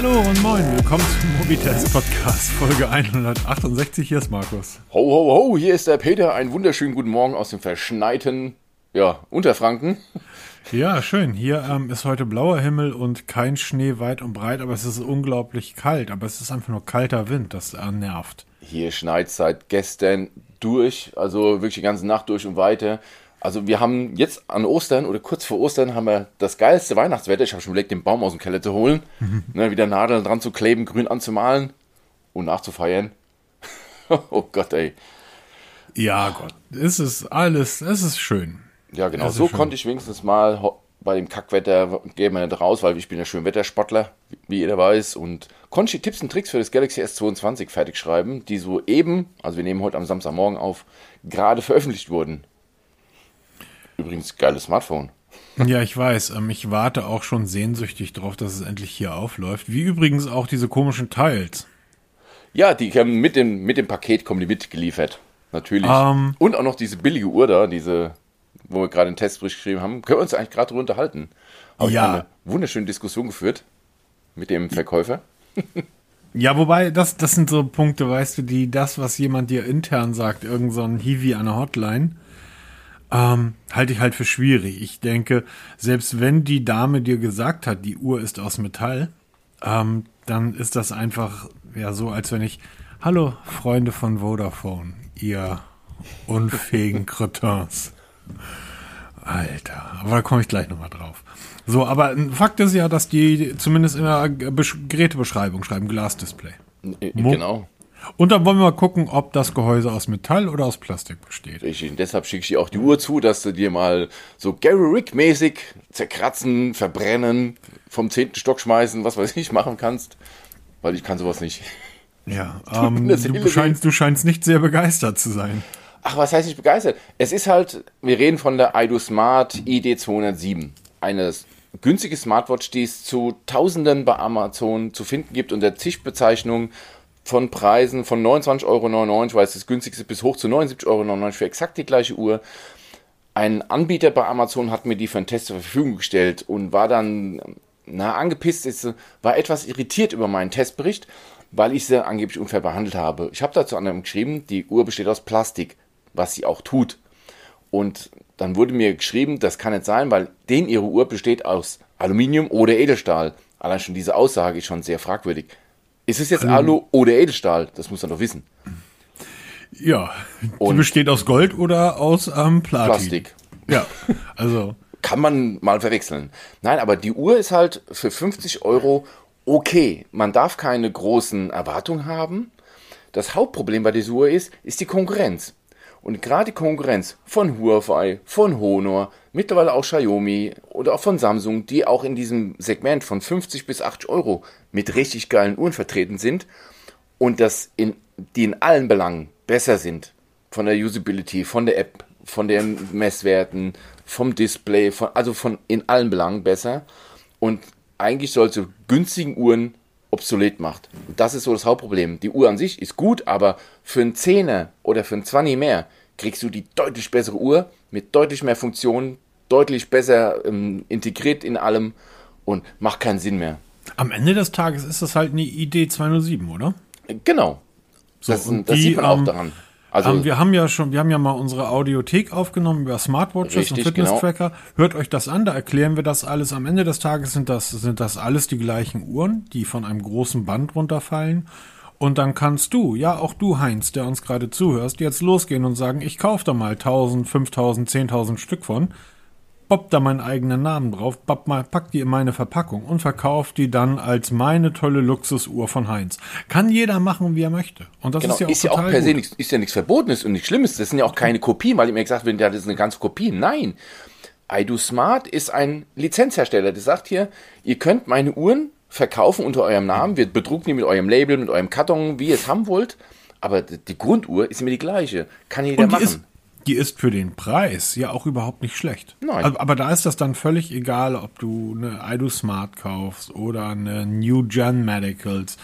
Hallo und moin, willkommen zum Mobitest Podcast, Folge 168. Hier ist Markus. Ho, ho, ho, hier ist der Peter. Einen wunderschönen guten Morgen aus dem verschneiten, ja, Unterfranken. Ja, schön. Hier ähm, ist heute blauer Himmel und kein Schnee weit und breit, aber es ist unglaublich kalt. Aber es ist einfach nur kalter Wind, das äh, nervt. Hier schneit seit gestern durch, also wirklich die ganze Nacht durch und weiter. Also wir haben jetzt an Ostern oder kurz vor Ostern haben wir das geilste Weihnachtswetter. Ich habe schon überlegt, den Baum aus dem Keller zu holen, ne, wieder Nadeln dran zu kleben, grün anzumalen und nachzufeiern. oh Gott, ey. Ja, Gott, es ist alles, es ist schön. Ja, genau. So schön. konnte ich wenigstens mal bei dem Kackwetter gehen wir nicht raus, weil ich bin ja schön Wettersportler, wie jeder weiß. Und konnte ich die Tipps und Tricks für das Galaxy S22 fertig schreiben, die so eben, also wir nehmen heute am Samstagmorgen auf, gerade veröffentlicht wurden. Übrigens, geiles Smartphone. Ja, ich weiß. Ähm, ich warte auch schon sehnsüchtig drauf, dass es endlich hier aufläuft. Wie übrigens auch diese komischen Teils. Ja, die kommen mit dem, mit dem Paket kommen die mitgeliefert. Natürlich. Ähm. und auch noch diese billige Uhr da, diese, wo wir gerade einen Testbericht geschrieben haben, können wir uns eigentlich gerade drüber unterhalten. Habe Ja. eine wunderschöne Diskussion geführt mit dem Verkäufer. Ja, wobei, das, das sind so Punkte, weißt du, die das, was jemand dir intern sagt, irgend so ein Hiwi an der Hotline, ähm, halte ich halt für schwierig. Ich denke, selbst wenn die Dame dir gesagt hat, die Uhr ist aus Metall, ähm, dann ist das einfach ja so, als wenn ich, hallo Freunde von Vodafone, ihr unfähigen Cretins. Alter, aber da komme ich gleich nochmal drauf. So, aber ein Fakt ist ja, dass die zumindest in der Besch Gerätebeschreibung schreiben Glasdisplay. Äh, Genau. Und dann wollen wir mal gucken, ob das Gehäuse aus Metall oder aus Plastik besteht. Richtig. Und deshalb schicke ich dir auch die Uhr zu, dass du dir mal so Gary Rick-mäßig zerkratzen, verbrennen, vom zehnten Stock schmeißen, was weiß ich, machen kannst. Weil ich kann sowas nicht. Ja, ähm, du, scheinst, du scheinst nicht sehr begeistert zu sein. Ach, was heißt nicht begeistert? Es ist halt, wir reden von der Ido Smart ID207. Eine günstige Smartwatch, die es zu Tausenden bei Amazon zu finden gibt unter zig Bezeichnungen von Preisen von 29,99 Euro, weil es das günstigste bis hoch zu 79,99 Euro für exakt die gleiche Uhr. Ein Anbieter bei Amazon hat mir die für einen Test zur Verfügung gestellt und war dann na, angepisst, ist, war etwas irritiert über meinen Testbericht, weil ich sie angeblich unfair behandelt habe. Ich habe dazu anderem geschrieben, die Uhr besteht aus Plastik, was sie auch tut. Und dann wurde mir geschrieben, das kann nicht sein, weil den ihre Uhr besteht aus Aluminium oder Edelstahl. Allein schon diese Aussage ist schon sehr fragwürdig. Ist es jetzt Alu oder Edelstahl? Das muss man doch wissen. Ja, die Und- besteht aus Gold oder aus ähm, Platin. Plastik. Ja, also kann man mal verwechseln. Nein, aber die Uhr ist halt für 50 Euro okay. Man darf keine großen Erwartungen haben. Das Hauptproblem bei dieser Uhr ist, ist die Konkurrenz. Und gerade die Konkurrenz von Huawei, von Honor, mittlerweile auch Xiaomi oder auch von Samsung, die auch in diesem Segment von 50 bis 80 Euro mit richtig geilen Uhren vertreten sind und das in, die in allen Belangen besser sind. Von der Usability, von der App, von den Messwerten, vom Display, von, also von in allen Belangen besser. Und eigentlich solche günstigen Uhren obsolet macht. Und das ist so das Hauptproblem. Die Uhr an sich ist gut, aber für einen Zehner oder für einen 20 mehr kriegst du die deutlich bessere Uhr mit deutlich mehr Funktionen, deutlich besser ähm, integriert in allem und macht keinen Sinn mehr. am Ende des Tages ist das halt eine ID 207, oder? Genau. das und das die, sieht man auch ähm, daran. Also, ähm, wir haben ja schon, wir haben ja mal unsere Audiothek aufgenommen über Smartwatches Richtig, und Fitness-Tracker. Hört euch das an, da erklären wir das alles. Am Ende des Tages sind das, sind das alles die gleichen Uhren, die von einem großen Band runterfallen. Und dann kannst du, ja auch du Heinz, der uns gerade zuhörst, jetzt losgehen und sagen, ich kaufe da mal 1000, 5000, 10.000 Stück von, bob da meinen eigenen Namen drauf, bob mal, pack die in meine Verpackung und verkauf die dann als meine tolle Luxusuhr von Heinz. Kann jeder machen, wie er möchte. Und das Genau, ist ja auch ist ja auch per se nichts, ist ja nichts Verbotenes und nichts Schlimmes. Das sind ja auch keine Kopien, weil immer gesagt wird, ja, das ist eine ganze Kopie. Nein. iDo Smart ist ein Lizenzhersteller, der sagt hier, ihr könnt meine Uhren verkaufen unter eurem Namen, wir bedrucken die mit eurem Label, mit eurem Karton, wie ihr es haben wollt, aber die Grunduhr ist immer die gleiche. Kann jeder machen. ist, die ist für den Preis ja auch überhaupt nicht schlecht. Nein. Aber, aber da ist das dann völlig egal, ob du eine iDo Smart kaufst oder eine New Gen Medicals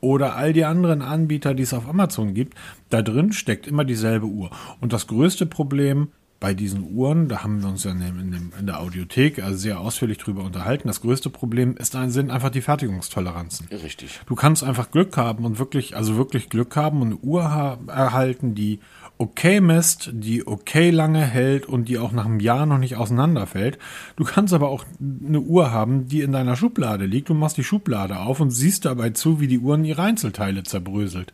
oder all die anderen Anbieter, die es auf Amazon gibt. Da drin steckt immer dieselbe Uhr. Und das größte Problem bei diesen Uhren, da haben wir uns ja in, dem, in, der Audiothek also sehr ausführlich drüber unterhalten. Das größte Problem ist, sind einfach die Fertigungstoleranzen. Richtig. Du kannst einfach Glück haben und wirklich, also wirklich Glück haben und eine Uhr erhalten, die okay misst, die okay lange hält und die auch nach einem Jahr noch nicht auseinanderfällt. Du kannst aber auch eine Uhr haben, die in deiner Schublade liegt. Du machst die Schublade auf und siehst dabei zu, wie die Uhr in ihre Einzelteile zerbröselt.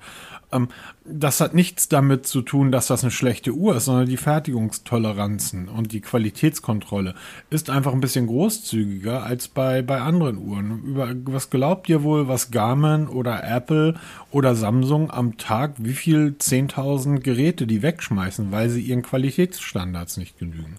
Ähm, das hat nichts damit zu tun, dass das eine schlechte Uhr ist, sondern die Fertigungstoleranzen und die Qualitätskontrolle ist einfach ein bisschen großzügiger als bei, bei anderen Uhren. Über was glaubt ihr wohl, was Garmin oder Apple oder Samsung am Tag, wie viel 10.000 Geräte die wegschmeißen, weil sie ihren Qualitätsstandards nicht genügen?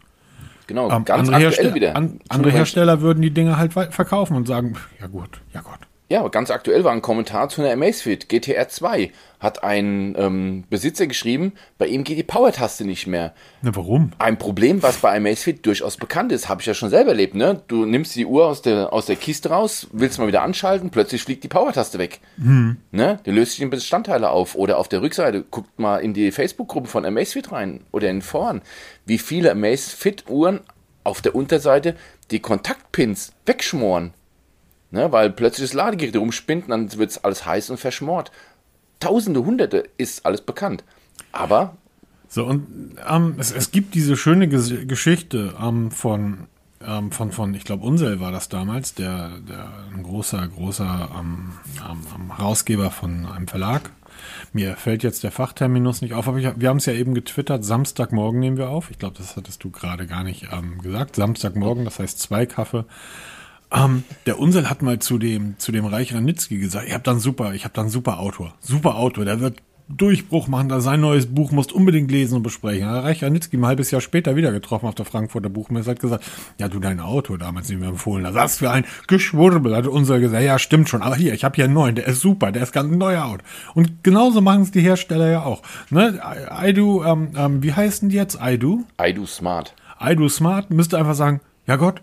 Genau, ähm, ganz andere aktuell wieder. An, andere Hersteller würden die Dinge halt verkaufen und sagen, ja gut, ja Gott. Ja, ganz aktuell war ein Kommentar zu einer Amazfit GTR 2. Hat ein ähm, Besitzer geschrieben, bei ihm geht die Power-Taste nicht mehr. Na, warum? Ein Problem, was bei Amazfit durchaus bekannt ist, habe ich ja schon selber erlebt. Ne? Du nimmst die Uhr aus der, aus der Kiste raus, willst mal wieder anschalten, plötzlich fliegt die Power-Taste weg. Hm. Ne? Du löst sich in Bestandteile auf. Oder auf der Rückseite, guckt mal in die Facebook-Gruppe von Amazfit rein oder in Foren, wie viele Amazfit-Uhren auf der Unterseite die Kontaktpins wegschmoren. Ne, weil plötzlich das Ladegerät rumspinnt dann wird es alles heiß und verschmort. Tausende, Hunderte ist alles bekannt. Aber. So, und ähm, es, es gibt diese schöne Ges Geschichte ähm, von, ähm, von, von, ich glaube, Unsel war das damals, der, der ein großer, großer ähm, ähm, Herausgeber von einem Verlag. Mir fällt jetzt der Fachterminus nicht auf, aber ich, wir haben es ja eben getwittert, Samstagmorgen nehmen wir auf. Ich glaube, das hattest du gerade gar nicht ähm, gesagt. Samstagmorgen, das heißt zwei Kaffee ähm, der Unsel hat mal zu dem, zu dem Reich Ranitzky gesagt, ich habe dann super, ich habe dann super Autor. Super Autor, der wird Durchbruch machen, da sein neues Buch musst unbedingt lesen und besprechen. Da Reich Ranitzky ein halbes Jahr später wieder getroffen auf der Frankfurter Buchmesse, hat gesagt, ja, du dein Autor damals nicht mehr empfohlen hast. Was für ein Geschwurbel, hat Unsel gesagt, ja, stimmt schon, aber hier, ich habe hier einen neuen, der ist super, der ist ganz ein neuer Out. Und genauso machen es die Hersteller ja auch. Ne? Aidu, ähm, ähm, wie heißen die jetzt? Aidu? Aidu Smart. Aidu Smart müsste einfach sagen, ja Gott,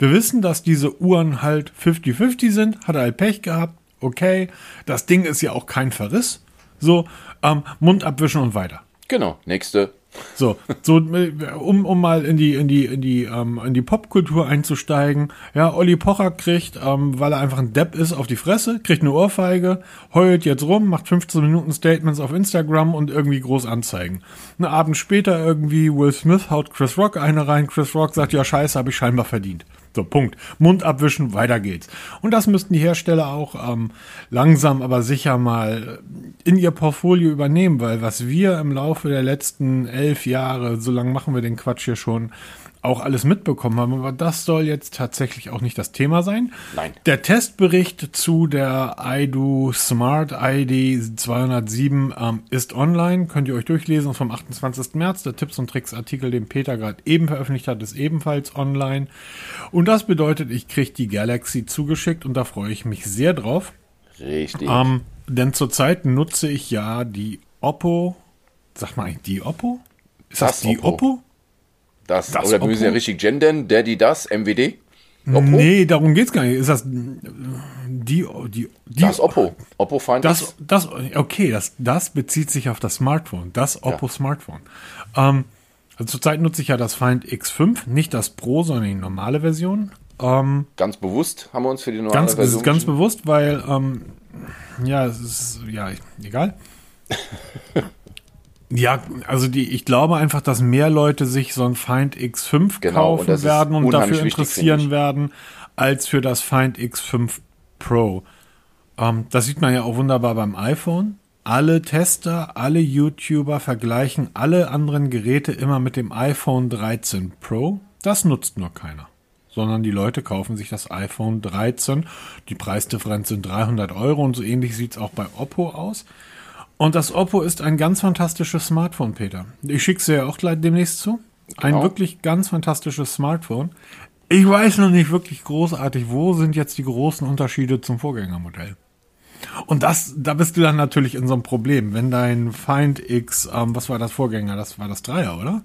wir wissen, dass diese Uhren halt 50-50 sind, hat er halt Pech gehabt, okay. Das Ding ist ja auch kein Verriss. So, ähm, Mund abwischen und weiter. Genau, nächste. So, so um, um mal in die, in die, in die, ähm, in die Popkultur einzusteigen. Ja, Olli Pocher kriegt, ähm, weil er einfach ein Depp ist, auf die Fresse, kriegt eine Ohrfeige, heult jetzt rum, macht 15 Minuten Statements auf Instagram und irgendwie groß anzeigen. Einen Abend später irgendwie Will Smith haut Chris Rock eine rein, Chris Rock sagt, ja scheiße, habe ich scheinbar verdient. So, Punkt. Mund abwischen, weiter geht's. Und das müssten die Hersteller auch ähm, langsam, aber sicher mal in ihr Portfolio übernehmen, weil was wir im Laufe der letzten elf Jahre, so lange machen wir den Quatsch hier schon, auch alles mitbekommen haben. Aber das soll jetzt tatsächlich auch nicht das Thema sein. Nein. Der Testbericht zu der iDo Smart ID 207 ähm, ist online. Könnt ihr euch durchlesen vom 28. März. Der Tipps und Tricks Artikel, den Peter gerade eben veröffentlicht hat, ist ebenfalls online. Und das bedeutet, ich kriege die Galaxy zugeschickt und da freue ich mich sehr drauf. Richtig. Ähm, denn zurzeit nutze ich ja die Oppo. Sag mal, die Oppo? Ist das, das die Oppo? Oppo? Das, das oder Oppo? müssen ja richtig gendern, der, die, das, MWD? Oppo? Nee, darum geht's gar nicht. Ist das die, die, die Das Oppo. Oppo Find das, das, okay, das, das bezieht sich auf das Smartphone. Das Oppo ja. Smartphone. Ähm, also zurzeit nutze ich ja das Find X5, nicht das Pro, sondern die normale Version. Ähm, ganz bewusst haben wir uns für die normale ganz, Version. Ganz bewusst, weil, ähm, ja, es ist, ja, egal. Ja, also die, ich glaube einfach, dass mehr Leute sich so ein Find X5 genau, kaufen und werden und dafür interessieren wichtig, werden, als für das Find X5 Pro. Ähm, das sieht man ja auch wunderbar beim iPhone. Alle Tester, alle YouTuber vergleichen alle anderen Geräte immer mit dem iPhone 13 Pro. Das nutzt nur keiner. Sondern die Leute kaufen sich das iPhone 13. Die Preisdifferenz sind 300 Euro und so ähnlich sieht es auch bei Oppo aus. Und das Oppo ist ein ganz fantastisches Smartphone, Peter. Ich schicke es ja auch gleich demnächst zu. Ein genau. wirklich ganz fantastisches Smartphone. Ich weiß noch nicht wirklich großartig, wo sind jetzt die großen Unterschiede zum Vorgängermodell. Und das, da bist du dann natürlich in so einem Problem, wenn dein Find X, ähm, was war das Vorgänger? Das war das Dreier, oder?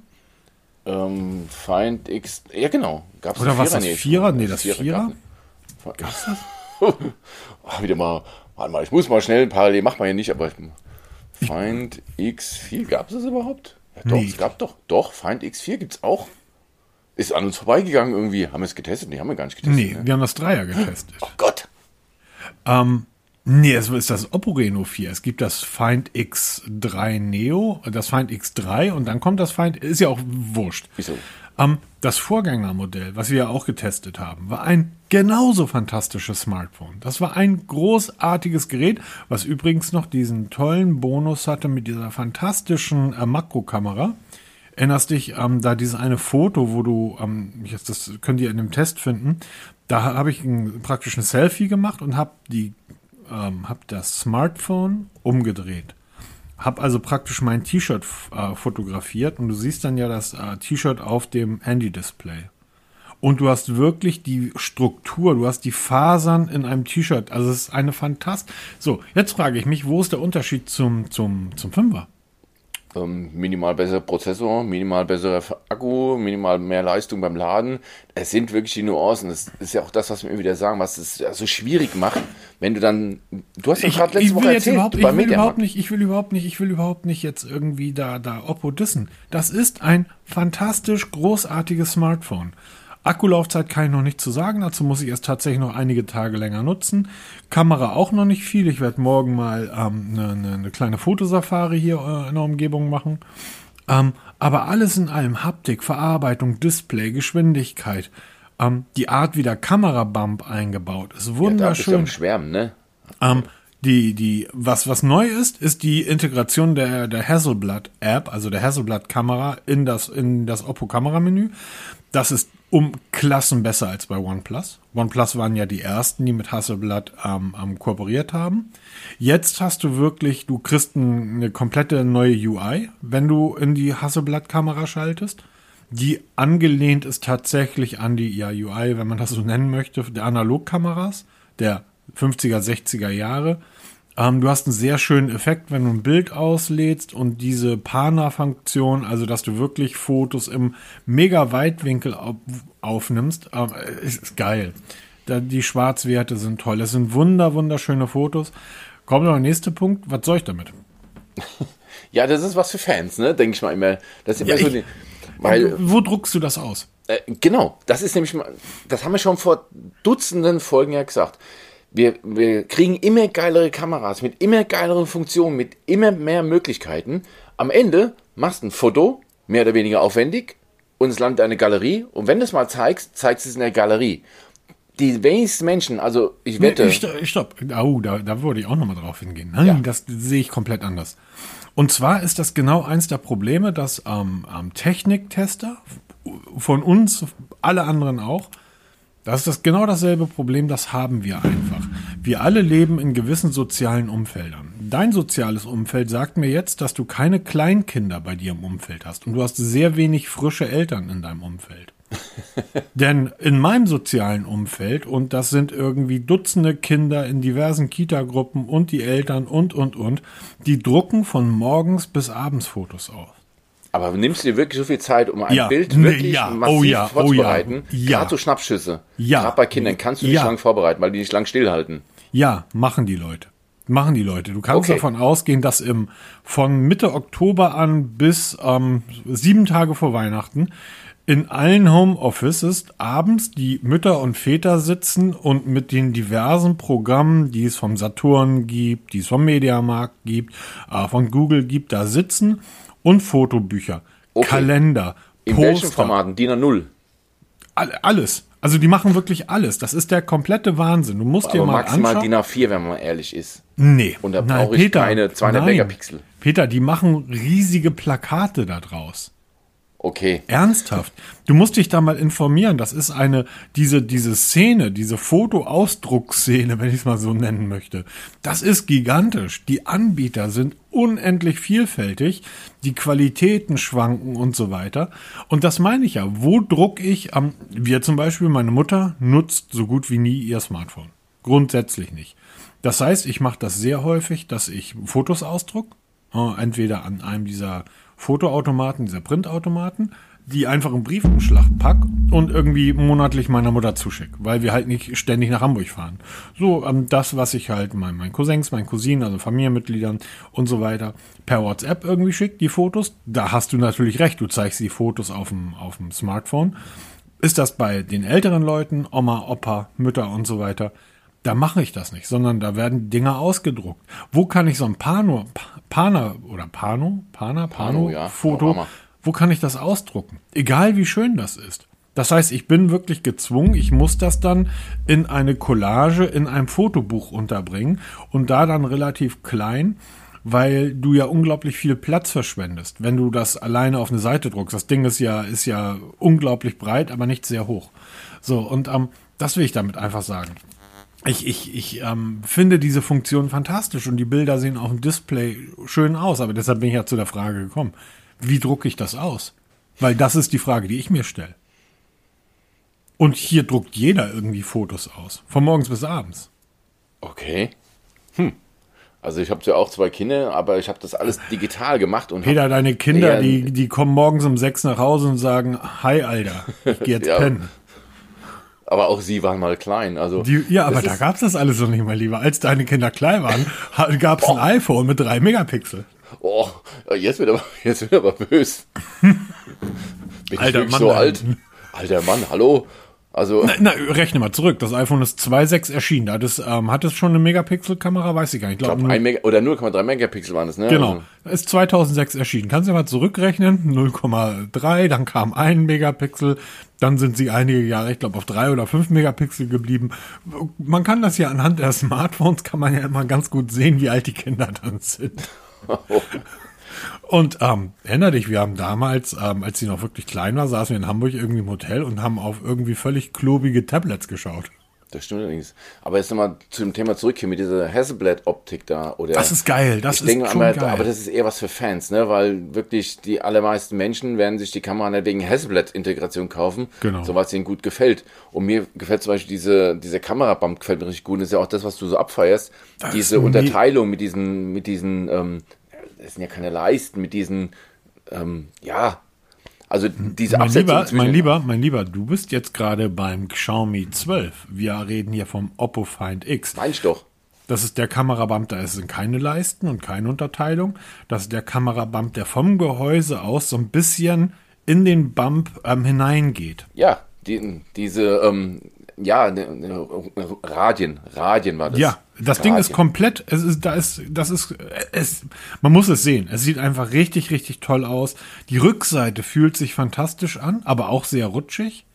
Ähm, Find X, ja genau. Gab's oder was das Vierer? Nee, das Vierer. Gab's das? Ach, wieder mal, warte mal, ich muss mal schnell parallel, macht man ja nicht, aber ich, Find X4, gab es das überhaupt? Ja, doch, Nee. es gab doch. Doch, Find X4 gibt's auch. Ist an uns vorbeigegangen irgendwie. Haben wir es getestet? Nee, haben wir gar nicht getestet. Nee, Ne? wir haben das Dreier getestet. Oh Gott. Nee, es ist das Oppo Reno 4. Es gibt das Find X3 Neo, das Find X3 und dann kommt das Find, ist ja auch wurscht. Wieso? Ähm, das Vorgängermodell, was wir ja auch getestet haben, war ein genauso fantastisches Smartphone. Das war ein großartiges Gerät, was übrigens noch diesen tollen Bonus hatte mit dieser fantastischen äh, Makrokamera. Erinnerst dich, ähm, da dieses eine Foto, wo du, ähm, das könnt ihr in dem Test finden, da habe ich ein, praktisch ein Selfie gemacht und habe die, ähm, habe das Smartphone umgedreht. Hab also praktisch mein T-Shirt äh, fotografiert und du siehst dann ja das äh, T-Shirt auf dem Handy-Display. Und du hast wirklich die Struktur, du hast die Fasern in einem T-Shirt. Also es ist eine Fantast. So, jetzt frage ich mich, wo ist der Unterschied zum, zum, zum Fünfer? Ähm, minimal besserer Prozessor, minimal besserer Akku, minimal mehr Leistung beim Laden. Es sind wirklich die Nuancen. Das ist ja auch das, was wir immer wieder sagen, was es so schwierig macht, wenn du dann. Du hast ja gerade letzte Woche erzählt, überhaupt, ich will überhaupt nicht, ich will überhaupt nicht, ich will überhaupt nicht jetzt irgendwie da, da Oppo dissen. Das ist ein fantastisch großartiges Smartphone. Akkulaufzeit kann ich noch nicht zu sagen, dazu muss ich erst tatsächlich noch einige Tage länger nutzen. Kamera auch noch nicht viel. Ich werde morgen mal ähm, eine, ne, ne kleine Fotosafari hier äh, in der Umgebung machen. Ähm, aber alles in allem, Haptik, Verarbeitung, Display, Geschwindigkeit, ähm, die Art, wie der Kamerabump eingebaut ist, Ja, da bist du wunderschön. am Schwärmen, ne? Ähm, die, die, was, was neu ist, ist die Integration der, der Hasselblad App, also der Hasselblad Kamera in das, in das Oppo Kameramenü. Das ist um Klassen besser als bei OnePlus. OnePlus waren ja die ersten, die mit Hasselblad ähm, ähm, kooperiert haben. Jetzt hast du wirklich, du kriegst ein, eine komplette neue UI, wenn du in die Hasselblad Kamera schaltest. Die angelehnt ist tatsächlich an die ja, UI, wenn man das so nennen möchte, der Analogkameras, der 50er, 60er Jahre. Ähm, du hast einen sehr schönen Effekt, wenn du ein Bild auslädst und diese Pana-Funktion, also dass du wirklich Fotos im mega Weitwinkel auf, aufnimmst, ähm, ist, geil. Da, die Schwarzwerte sind toll. Es sind wunder, wunderschöne Fotos. Kommt noch der nächste Punkt. Was soll ich damit? Ja, das ist was für Fans, ne? Denke ich mal immer. Das ist immer Ja, so ich- die, weil, Wo druckst du das aus? äh, genau, das ist nämlich mal, das haben wir schon vor Dutzenden Folgen ja gesagt. Wir, wir kriegen immer geilere Kameras mit immer geileren Funktionen, mit immer mehr Möglichkeiten. Am Ende machst du ein Foto, mehr oder weniger aufwendig, und es landet in eine Galerie. Und wenn du es mal zeigst, zeigst du es in der Galerie. Die wenigsten Menschen, also ich wette, Nee, stopp, stopp. Oh, da, da würde ich auch nochmal drauf hingehen. Nein, Ja. das sehe ich komplett anders. Und zwar ist das genau eins der Probleme, dass ähm, ähm, Techniktester von uns, alle anderen auch, das ist das genau dasselbe Problem, das haben wir einfach. Wir alle leben in gewissen sozialen Umfeldern. Dein soziales Umfeld sagt mir jetzt, dass du keine Kleinkinder bei dir im Umfeld hast und du hast sehr wenig frische Eltern in deinem Umfeld. Denn in meinem sozialen Umfeld, und das sind irgendwie Dutzende Kinder in diversen Kita-Gruppen und die Eltern und, und, und, die drucken von morgens bis abends Fotos auf. Aber nimmst du dir wirklich so viel Zeit, um ein Ja. Bild Nee, wirklich ja. Oh massiv ja. Oh vorzubereiten? ja. Gerade so Schnappschüsse. Ja. Gerade bei Kindern kannst du nicht Ja. lang vorbereiten, weil die nicht lang stillhalten. Ja, machen die Leute. Machen die Leute. Du kannst Okay. davon ausgehen, dass im von Mitte Oktober an bis ähm, sieben Tage vor Weihnachten in allen Homeoffices abends die Mütter und Väter sitzen und mit den diversen Programmen, die es vom Saturn gibt, die es vom Mediamarkt gibt, äh, von Google gibt, da sitzen und Fotobücher, Okay. Kalender, In welchen Poster, Formaten? DIN A0. all- alles. Also die machen wirklich alles. Das ist der komplette Wahnsinn. Du musst dir Aber mal maximal anschauen. DIN A4, wenn man ehrlich ist. Nee. Und da brauche ich keine 200 nein. Megapixel. Peter, die machen riesige Plakate da draus. Okay. Ernsthaft. Du musst dich da mal informieren. Das ist eine, diese, diese Szene, diese Fotoausdruckszene, wenn ich es mal so nennen möchte. Das ist gigantisch. Die Anbieter sind unendlich vielfältig. Die Qualitäten schwanken und so weiter. Und das meine ich ja. Wo druck ich am, wir zum Beispiel, meine Mutter nutzt so gut wie nie ihr Smartphone. Grundsätzlich nicht. Das heißt, ich mache das sehr häufig, dass ich Fotos ausdruck, äh, entweder an einem dieser Fotoautomaten, dieser Printautomaten, die einfach im Briefumschlag pack und irgendwie monatlich meiner Mutter zuschick, weil wir halt nicht ständig nach Hamburg fahren. So, ähm, das, was ich halt meinen mein Cousins, meinen Cousinen, also Familienmitgliedern und so weiter per WhatsApp irgendwie schicke, die Fotos, da hast du natürlich recht, du zeigst die Fotos auf dem, auf dem Smartphone. Ist das bei den älteren Leuten, Oma, Opa, Mütter und so weiter, da mache ich das nicht, sondern da werden Dinge ausgedruckt. Wo kann ich so ein Pano, Pana oder Pano, Pana, Pano, Pano ja, Foto, wo kann ich das ausdrucken? Egal wie schön das ist. Das heißt, ich bin wirklich gezwungen, ich muss das dann in eine Collage, in einem Fotobuch unterbringen und da dann relativ klein, weil du ja unglaublich viel Platz verschwendest, wenn du das alleine auf eine Seite druckst. Das Ding ist ja, ist ja unglaublich breit, aber nicht sehr hoch. So, und ähm, das will ich damit einfach sagen ich, ich, ich ähm, finde diese Funktion fantastisch und die Bilder sehen auf dem Display schön aus, aber deshalb bin ich ja zu der Frage gekommen, wie drucke ich das aus? Weil das ist die Frage, die ich mir stelle. Und hier druckt jeder irgendwie Fotos aus, von morgens bis abends. Okay. Hm. Also ich habe ja auch zwei Kinder, aber ich habe das alles digital gemacht und Peter, deine Kinder, die, die kommen morgens um sechs nach Hause und sagen, hi Alter, ich geh jetzt ja, pennen. Aber auch sie waren mal klein. Also die, ja, aber da gab's das alles noch nicht mal lieber. Als deine Kinder klein waren, gab's ein iPhone mit drei Megapixel. Oh, jetzt wird aber, jetzt wird aber bös. Bin Alter ich Mann, so alt? Alter Mann, hallo. Also na, na, rechne mal zurück. Das iPhone ist 2.6 erschienen. Hat es, ähm, hat es schon eine Megapixel-Kamera? Weiß ich gar nicht. Ich glaube, glaub, Mega oder 0,3 Megapixel waren es, ne? Genau. Also. Ist 2006 erschienen. Kannst du mal zurückrechnen? 0,3, dann kam ein Megapixel. Dann sind sie einige Jahre, ich glaube, auf drei oder fünf Megapixel geblieben. Man kann das ja anhand der Smartphones, kann man ja immer ganz gut sehen, wie alt die Kinder dann sind. Und ähm, erinnere dich, wir haben damals, ähm, als sie noch wirklich klein war, saßen wir in Hamburg irgendwie im Hotel und haben auf irgendwie völlig klobige Tablets geschaut. Das stimmt allerdings. Aber jetzt nochmal zu dem Thema zurück hier mit dieser Hasselblad-Optik da. Oder das ist geil, das ist denke, schon aber, geil. Aber das ist eher was für Fans, ne? Weil wirklich die allermeisten Menschen werden sich die Kamera nicht wegen Hasselblad-Integration kaufen, genau. so was ihnen gut gefällt. Und mir gefällt zum Beispiel diese, diese Kamerabump gefällt mir richtig gut. Das ist ja auch das, was du so abfeierst. Das diese Unterteilung mit diesen, mit diesen ähm, das sind ja keine Leisten mit diesen, ähm, ja, also diese mein lieber, mein lieber, mein lieber, du bist jetzt gerade beim Xiaomi 12. Wir reden hier vom Oppo Find X. Meinst doch. Das ist der Kamerabump, da sind keine Leisten und keine Unterteilung. Das ist der Kamerabump, der vom Gehäuse aus so ein bisschen in den Bump ähm, hineingeht. Ja, die, diese ähm, ja, ne, ne, Radien, Radien war das. Ja, das Radien. Ding ist komplett, es ist, da ist, das ist, es, man muss es sehen. Es sieht einfach richtig, richtig toll aus. Die Rückseite fühlt sich fantastisch an, aber auch sehr rutschig.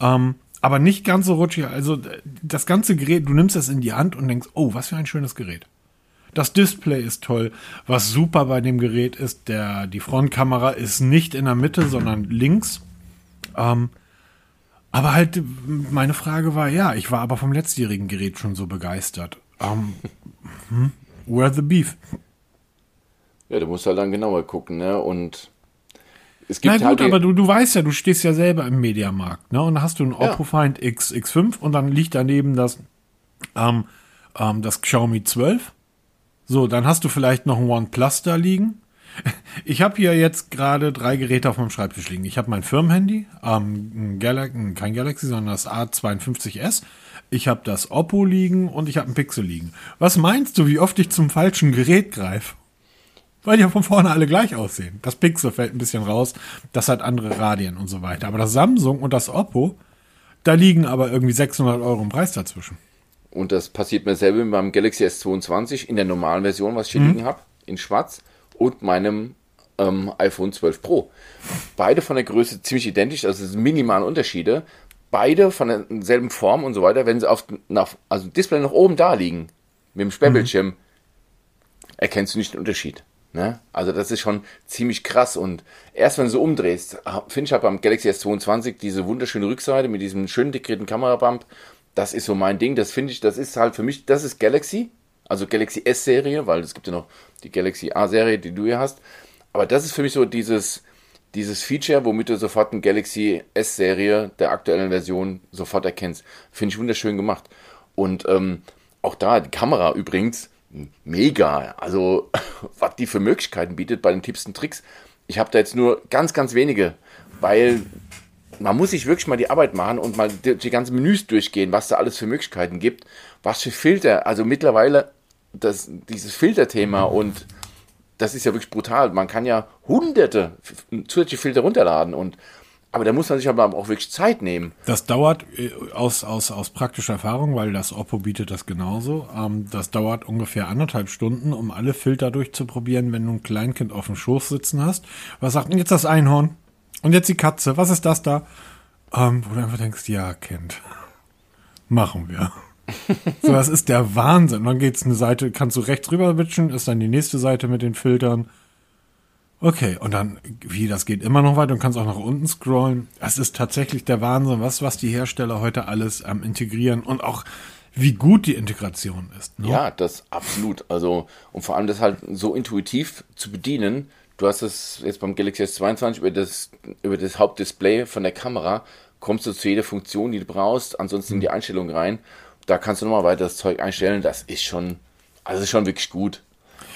Ähm, aber nicht ganz so rutschig. Also das ganze Gerät, du nimmst es in die Hand und denkst, oh, was für ein schönes Gerät. Das Display ist toll. Was super bei dem Gerät ist, der, die Frontkamera ist nicht in der Mitte, sondern links. Ähm, aber halt, meine Frage war, ja, ich war aber vom letztjährigen Gerät schon so begeistert. Um, hm, where the beef? Ja, du musst halt dann genauer gucken, ne? Und es gibt Na gut, halt aber du, du weißt ja, du stehst ja selber im Mediamarkt, ne? Und hast du ein ja. Oppo Find X, X5 und dann liegt daneben das, ähm, ähm, das Xiaomi 12. So, dann hast du vielleicht noch ein OnePlus da liegen. Ich habe hier jetzt gerade drei Geräte auf meinem Schreibtisch liegen. Ich habe mein Firmenhandy, ähm, Galaxy, kein Galaxy, sondern das A52s. Ich habe das Oppo liegen und ich habe ein Pixel liegen. Was meinst du, wie oft ich zum falschen Gerät greife? Weil die ja von vorne alle gleich aussehen. Das Pixel fällt ein bisschen raus, das hat andere Radien und so weiter. Aber das Samsung und das Oppo, da liegen aber irgendwie 600 Euro im Preis dazwischen. Und das passiert mir selber mit meinem Galaxy S22 in der normalen Version, was ich hier mhm. liegen habe, in schwarz und meinem ähm, iPhone 12 Pro. Beide von der Größe ziemlich identisch, also es sind minimale Unterschiede. Beide von derselben Form und so weiter, wenn sie auf nach, also Display noch oben da liegen, mit dem Sperrbildschirm, mhm. erkennst du nicht den Unterschied. Ne? Also das ist schon ziemlich krass und erst wenn du so umdrehst, finde ich halt beim Galaxy S22 diese wunderschöne Rückseite mit diesem schön dekrierten Kamerabump, das ist so mein Ding, das finde ich, das ist halt für mich, das ist Galaxy, also Galaxy S-Serie, weil es gibt ja noch die Galaxy A-Serie, die du hier hast. Aber das ist für mich so dieses, dieses Feature, womit du sofort eine Galaxy S-Serie der aktuellen Version sofort erkennst. Finde ich wunderschön gemacht. Und ähm, auch da, die Kamera übrigens, mega. Also, was die für Möglichkeiten bietet bei den Tipps und Tricks. Ich habe da jetzt nur ganz, ganz wenige weil man muss sich wirklich mal die Arbeit machen und mal die, die ganzen Menüs durchgehen, was da alles für Möglichkeiten gibt, was für Filter. Also mittlerweile das, dieses Filterthema und das ist ja wirklich brutal. Man kann ja hunderte zusätzliche Filter runterladen und aber da muss man sich aber auch wirklich Zeit nehmen. Das dauert äh, aus, aus, aus praktischer Erfahrung, weil das Oppo bietet das genauso. Ähm, das dauert ungefähr anderthalb Stunden, um alle Filter durchzuprobieren, wenn du ein Kleinkind auf dem Schoß sitzen hast. Was sagt denn jetzt das Einhorn? Und jetzt die Katze. Was ist das da? Ähm, wo du einfach denkst, ja, Kind. Machen wir. so, das ist der Wahnsinn. dann geht's eine Seite, kannst du rechts rüber witschen, ist dann die nächste Seite mit den Filtern. Okay, und dann, wie, das geht immer noch weiter und kannst auch nach unten scrollen. Es ist tatsächlich der Wahnsinn, was, was die Hersteller heute alles am ähm, integrieren und auch wie gut die Integration ist. Ne? Ja, das absolut. Also, und vor allem das halt so intuitiv zu bedienen. Du hast es jetzt beim Galaxy S22 über das, über das Hauptdisplay von der Kamera, kommst du zu jeder Funktion, die du brauchst, ansonsten in die Einstellung rein. Da kannst du nochmal weiter das Zeug einstellen. Das ist schon, also ist schon wirklich gut.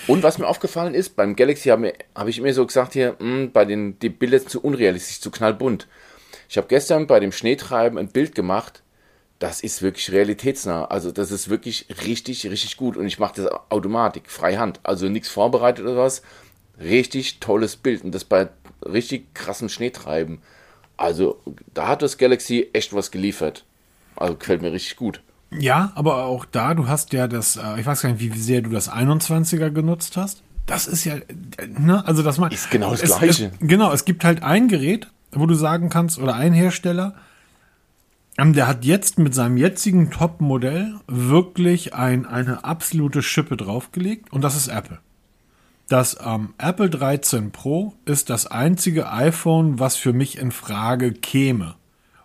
Und was mir aufgefallen ist, beim Galaxy habe hab ich immer so gesagt hier, mh, hm, bei den die Bilder sind zu unrealistisch, zu knallbunt. Ich habe gestern bei dem Schneetreiben ein Bild gemacht, das ist wirklich realitätsnah. Also das ist wirklich richtig, richtig gut. Und ich mache das automatisch, freihand. Also nichts vorbereitet oder was. Richtig tolles Bild. Und das bei richtig krassem Schneetreiben. Also da hat das Galaxy echt was geliefert. Also gefällt mir richtig gut. Ja, aber auch da, du hast ja das, äh, ich weiß gar nicht, wie sehr du das 21er genutzt hast. Das ist ja, ne, also das mal. Ist genau das es, Gleiche. Es, genau, es gibt halt ein Gerät, wo du sagen kannst, oder ein Hersteller, ähm, der hat jetzt mit seinem jetzigen Top-Modell wirklich ein, eine absolute Schippe draufgelegt und das ist Apple. Das ähm, Apple 13 Pro ist das einzige iPhone, was für mich in Frage käme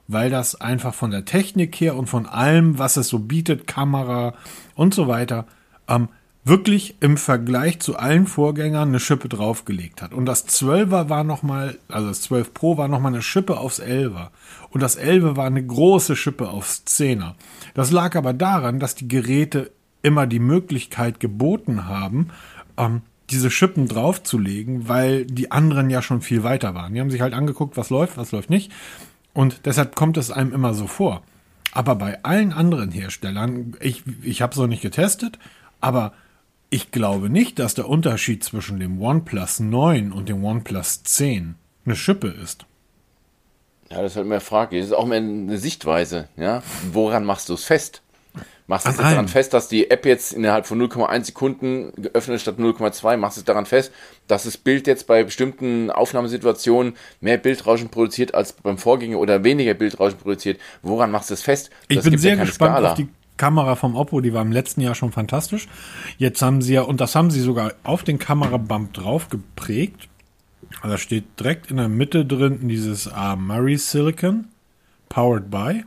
weil das einfach von der Technik her und von allem, was es so bietet, Kamera und so weiter, ähm, wirklich im Vergleich zu allen Vorgängern eine Schippe draufgelegt hat. Und das 12er war nochmal, also das 12 Pro war nochmal eine Schippe aufs 11er. Und das 11 war eine große Schippe aufs 10er. Das lag aber daran, dass die Geräte immer die Möglichkeit geboten haben, ähm, diese Schippen draufzulegen, weil die anderen ja schon viel weiter waren. Die haben sich halt angeguckt, was läuft, was läuft nicht. Und deshalb kommt es einem immer so vor. Aber bei allen anderen Herstellern, ich, ich habe es noch nicht getestet, aber ich glaube nicht, dass der Unterschied zwischen dem OnePlus 9 und dem OnePlus 10 eine Schippe ist. Ja, das ist halt mehr Frage. Das ist auch mehr eine Sichtweise. Ja? Woran machst du es fest? Machst du es daran fest, dass die App jetzt innerhalb von 0,1 Sekunden geöffnet statt 0,2? Machst du es daran fest, dass das Bild jetzt bei bestimmten Aufnahmesituationen mehr Bildrauschen produziert als beim Vorgänger oder weniger Bildrauschen produziert? Woran machst du es fest? Das ich bin sehr ja gespannt Skala. auf die Kamera vom Oppo, die war im letzten Jahr schon fantastisch. Jetzt haben sie ja, und das haben sie sogar auf den Kamerabump drauf geprägt. Also da steht direkt in der Mitte drin dieses uh, Murray Silicon, powered by.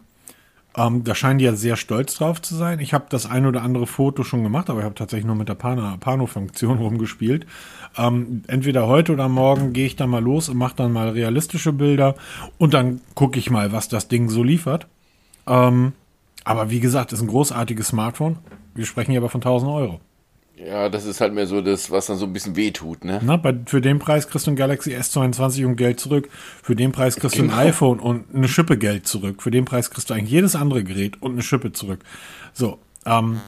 Ähm, da scheinen die ja sehr stolz drauf zu sein. Ich habe das ein oder andere Foto schon gemacht, aber ich habe tatsächlich nur mit der Pano-Funktion rumgespielt. Ähm, entweder heute oder morgen gehe ich dann mal los und mache dann mal realistische Bilder und dann gucke ich mal, was das Ding so liefert. Ähm, aber wie gesagt, ist ein großartiges Smartphone. Wir sprechen hier aber von 1000 Euro. Ja, das ist halt mehr so das, was dann so ein bisschen wehtut, ne? Na, bei, für den Preis kriegst du ein Galaxy S22 und Geld zurück. Für den Preis kriegst genau. du ein genau. iPhone und eine Schippe Geld zurück. Für den Preis kriegst du eigentlich jedes andere Gerät und eine Schippe zurück. So, ähm,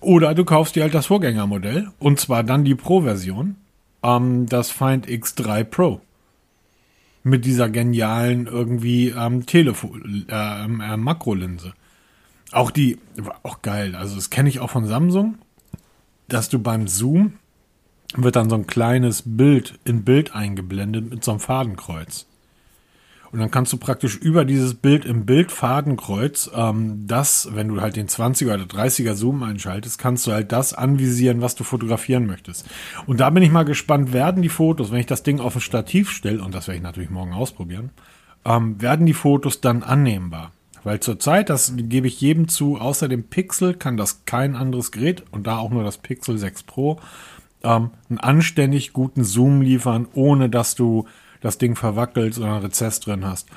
oder du kaufst dir halt das Vorgängermodell und zwar dann die Pro-Version, ähm, das Find X3 Pro. Mit dieser genialen irgendwie ähm, Telefon, äh, äh, Makrolinse. Auch die, auch geil. Also das kenne ich auch von Samsung dass du beim Zoom wird dann so ein kleines Bild in Bild eingeblendet mit so einem Fadenkreuz. Und dann kannst du praktisch über dieses Bild im Bild Fadenkreuz, ähm, das, wenn du halt den 20er oder 30er Zoom einschaltest, kannst du halt das anvisieren, was du fotografieren möchtest. Und da bin ich mal gespannt, werden die Fotos, wenn ich das Ding auf ein Stativ stelle, und das werde ich natürlich morgen ausprobieren, ähm, werden die Fotos dann annehmbar? Weil zurzeit, das gebe ich jedem zu, außer dem Pixel kann das kein anderes Gerät und da auch nur das Pixel 6 Pro ähm, einen anständig guten Zoom liefern, ohne dass du das Ding verwackelst oder einen Rezess drin hast.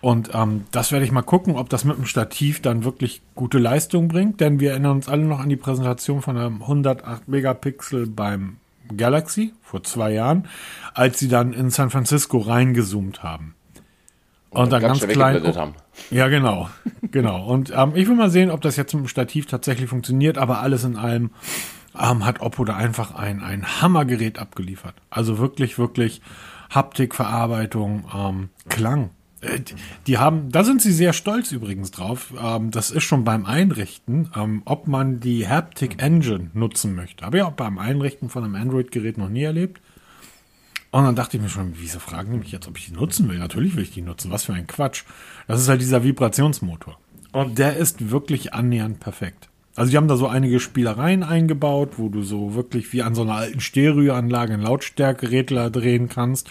Und ähm, das werde ich mal gucken, ob das mit dem Stativ dann wirklich gute Leistung bringt, denn wir erinnern uns alle noch an die Präsentation von einem 108 Megapixel beim Galaxy vor zwei Jahren, als sie dann in San Francisco reingezoomt haben. Und dann ganz, ganz klein. Haben. Ja, genau. genau. Und ähm, ich will mal sehen, ob das jetzt mit dem Stativ tatsächlich funktioniert, aber alles in allem ähm, hat Oppo da einfach ein, ein Hammergerät abgeliefert. Also wirklich, wirklich Haptikverarbeitung, ähm, Klang. Äh, die haben, da sind sie sehr stolz übrigens drauf. Ähm, das ist schon beim Einrichten, ähm, ob man die Haptic Engine nutzen möchte. Habe ich auch beim Einrichten von einem Android-Gerät noch nie erlebt. Und dann dachte ich mir schon, wieso fragen die mich jetzt, ob ich die nutzen will? Natürlich will ich die nutzen. Was für ein Quatsch. Das ist halt dieser Vibrationsmotor. Und der ist wirklich annähernd perfekt. Also die haben da so einige Spielereien eingebaut, wo du so wirklich wie an so einer alten Stereoanlage einen Lautstärkeregler drehen kannst.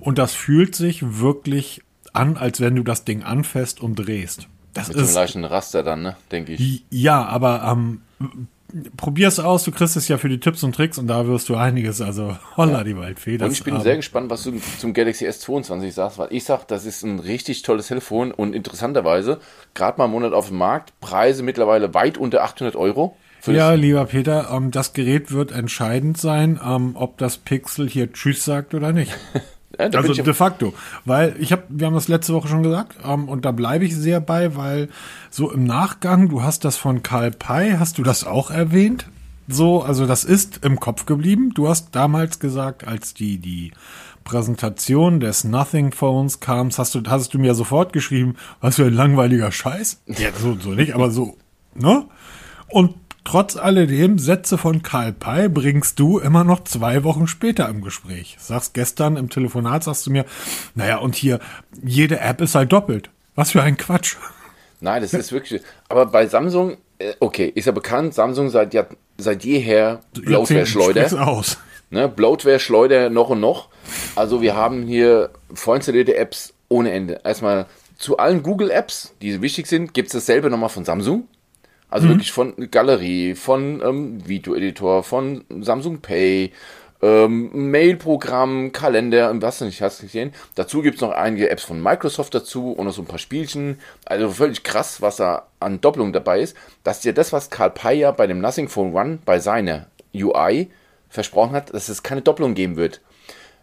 Und das fühlt sich wirklich an, als wenn du das Ding anfasst und drehst. Das Mit ist, dem leichten Raster dann, ne, denke ich. Ja, aber ähm, probier es aus, du kriegst es ja für die Tipps und Tricks und da wirst du einiges, also holla die Waldfee. Und ich bin ähm, sehr gespannt, was du zum Galaxy S22 sagst, weil ich sag, das ist ein richtig tolles Telefon und interessanterweise, gerade mal einen Monat auf dem Markt, Preise mittlerweile weit unter 800 Euro. Ja, lieber Peter, ähm, das Gerät wird entscheidend sein, ähm, ob das Pixel hier Tschüss sagt oder nicht. Ja, also de facto, weil ich habe, wir haben das letzte Woche schon gesagt, ähm, und da bleibe ich sehr bei, weil so im Nachgang, du hast das von Karl Pei, hast du das auch erwähnt? So, also das ist im Kopf geblieben. Du hast damals gesagt, als die die Präsentation des Nothing Phones kam, hast du hast du mir sofort geschrieben, was für ein langweiliger Scheiß. Ja, so so nicht, aber so, ne? Und Trotz alledem, Sätze von Karl Pei bringst du immer noch zwei Wochen später im Gespräch. Sagst gestern im Telefonat, sagst du mir, naja, und hier, jede App ist halt doppelt. Was für ein Quatsch. Nein, das ist wirklich, aber bei Samsung, äh, okay, ist ja bekannt, Samsung seit, ja, seit jeher Bloatware-Schleuder. aus. Ne, Bloatware-Schleuder noch und noch. Also wir haben hier vorinstallierte Apps ohne Ende. Erstmal zu allen Google-Apps, die wichtig sind, gibt es dasselbe nochmal von Samsung. Also mhm. wirklich von Galerie, von ähm, Videoeditor, von Samsung Pay, ähm, Mailprogramm, Kalender und was nicht, hast du gesehen. Dazu gibt's noch einige Apps von Microsoft dazu und noch so ein paar Spielchen. Also völlig krass, was da an Doppelung dabei ist. Dass dir das, was Karl Paya bei dem Nothing Phone One bei seiner UI versprochen hat, dass es keine Doppelung geben wird.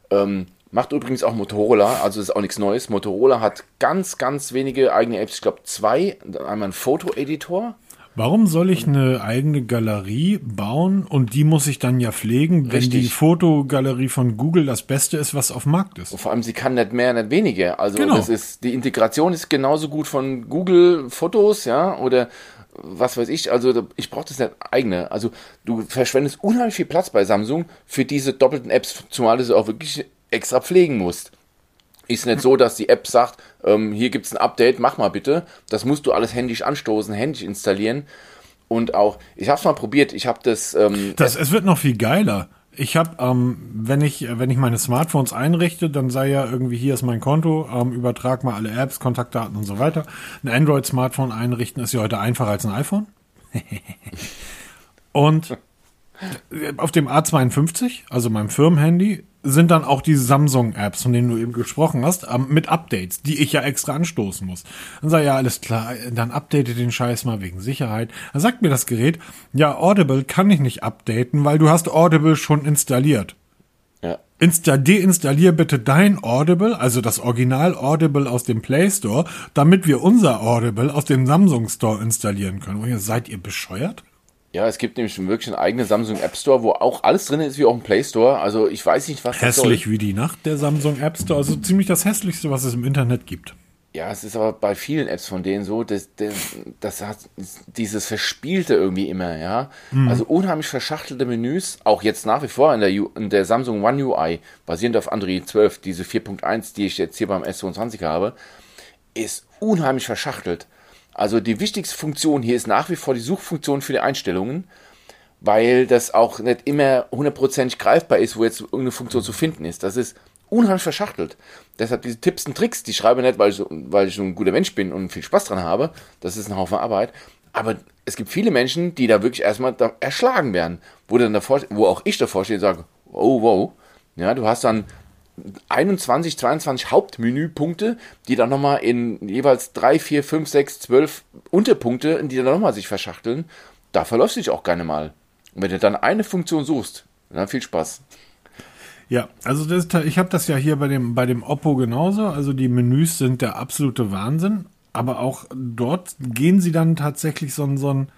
Ähm, macht übrigens auch Motorola, also ist auch nichts Neues. Motorola hat ganz, ganz wenige eigene Apps. Ich glaube zwei. Einmal ein Fotoeditor Warum soll ich eine eigene Galerie bauen und die muss ich dann ja pflegen, wenn Richtig. die Fotogalerie von Google das Beste ist, was auf dem Markt ist? Und vor allem, sie kann nicht mehr, nicht weniger. Also genau. das ist, die Integration ist genauso gut von Google Fotos, ja, oder was weiß ich, also ich brauche das nicht eigene. Also du verschwendest unheimlich viel Platz bei Samsung für diese doppelten Apps, zumal du sie auch wirklich extra pflegen musst. Ist nicht so, dass die App sagt, ähm, hier gibt es ein Update, mach mal bitte. Das musst du alles händisch anstoßen, händisch installieren. Und auch, ich habe es mal probiert, ich habe das, ähm, das. Es wird noch viel geiler. Ich habe, ähm, wenn ich wenn ich meine Smartphones einrichte, dann sei ja irgendwie hier ist mein Konto, ähm, übertrag mal alle Apps, Kontaktdaten und so weiter. Ein Android-Smartphone einrichten ist ja heute einfacher als ein iPhone. und auf dem A52, also meinem Firmenhandy, sind dann auch die Samsung-Apps, von denen du eben gesprochen hast, mit Updates, die ich ja extra anstoßen muss. Dann sag ja, alles klar, dann update den Scheiß mal wegen Sicherheit. Dann sagt mir das Gerät, ja, Audible kann ich nicht updaten, weil du hast Audible schon installiert. Ja. Insta deinstallier bitte dein Audible, also das Original Audible aus dem Play Store, damit wir unser Audible aus dem Samsung Store installieren können. Seid ihr bescheuert? Ja, es gibt nämlich wirklich einen eigenen Samsung App Store, wo auch alles drin ist, wie auch ein Play Store. Also ich weiß nicht, was Hässlich wie die Nacht, der Samsung App Store. Also ziemlich das hässlichste, was es im Internet gibt. Ja, es ist aber bei vielen Apps von denen so, das, das, das hat dieses Verspielte irgendwie immer, ja. Mhm. Also unheimlich verschachtelte Menüs, auch jetzt nach wie vor in der, in der Samsung One UI, basierend auf Android 12, diese 4.1, die ich jetzt hier beim S22 habe, ist unheimlich verschachtelt. Also die wichtigste Funktion hier ist nach wie vor die Suchfunktion für die Einstellungen, weil das auch nicht immer hundertprozentig greifbar ist, wo jetzt irgendeine Funktion zu finden ist. Das ist unheimlich verschachtelt. Deshalb diese Tipps und Tricks, die schreibe ich nicht, weil ich, so, weil ich ein guter Mensch bin und viel Spaß dran habe. Das ist ein Haufen Arbeit. Aber es gibt viele Menschen, die da wirklich erstmal da erschlagen werden, wo dann davor, wo auch ich davor stehe und sage, oh wow, ja, du hast dann 21, 22 Hauptmenüpunkte, die dann nochmal in jeweils 3, 4, 5, 6, 12 Unterpunkte, die dann nochmal sich verschachteln. Da verläufst du dich auch gerne mal. Und wenn du dann eine Funktion suchst, dann viel Spaß. Ja, also das, ich habe das ja hier bei dem, bei dem Oppo genauso. Also die Menüs sind der absolute Wahnsinn. Aber auch dort gehen sie dann tatsächlich so, so, einen,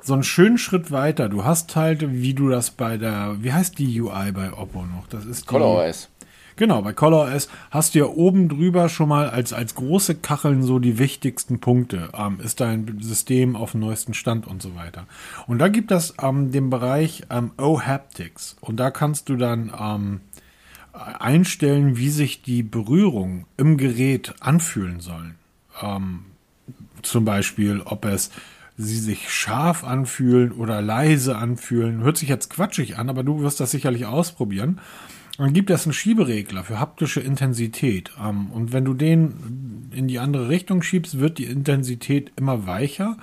so einen schönen Schritt weiter. Du hast halt, wie du das bei der, wie heißt die UI bei Oppo noch? Das ist ColorOS. Genau, bei ColorOS hast du ja oben drüber schon mal als, als große Kacheln so die wichtigsten Punkte. Ähm, ist dein System auf dem neuesten Stand und so weiter. Und da gibt es ähm, den Bereich ähm, O-Haptics. Und da kannst du dann ähm, einstellen, wie sich die Berührung im Gerät anfühlen sollen. Ähm, zum Beispiel, ob es sie sich scharf anfühlen oder leise anfühlen. Hört sich jetzt quatschig an, aber du wirst das sicherlich ausprobieren. Dann gibt es einen Schieberegler für haptische Intensität. Ähm, und wenn du den in die andere Richtung schiebst, wird die Intensität immer weicher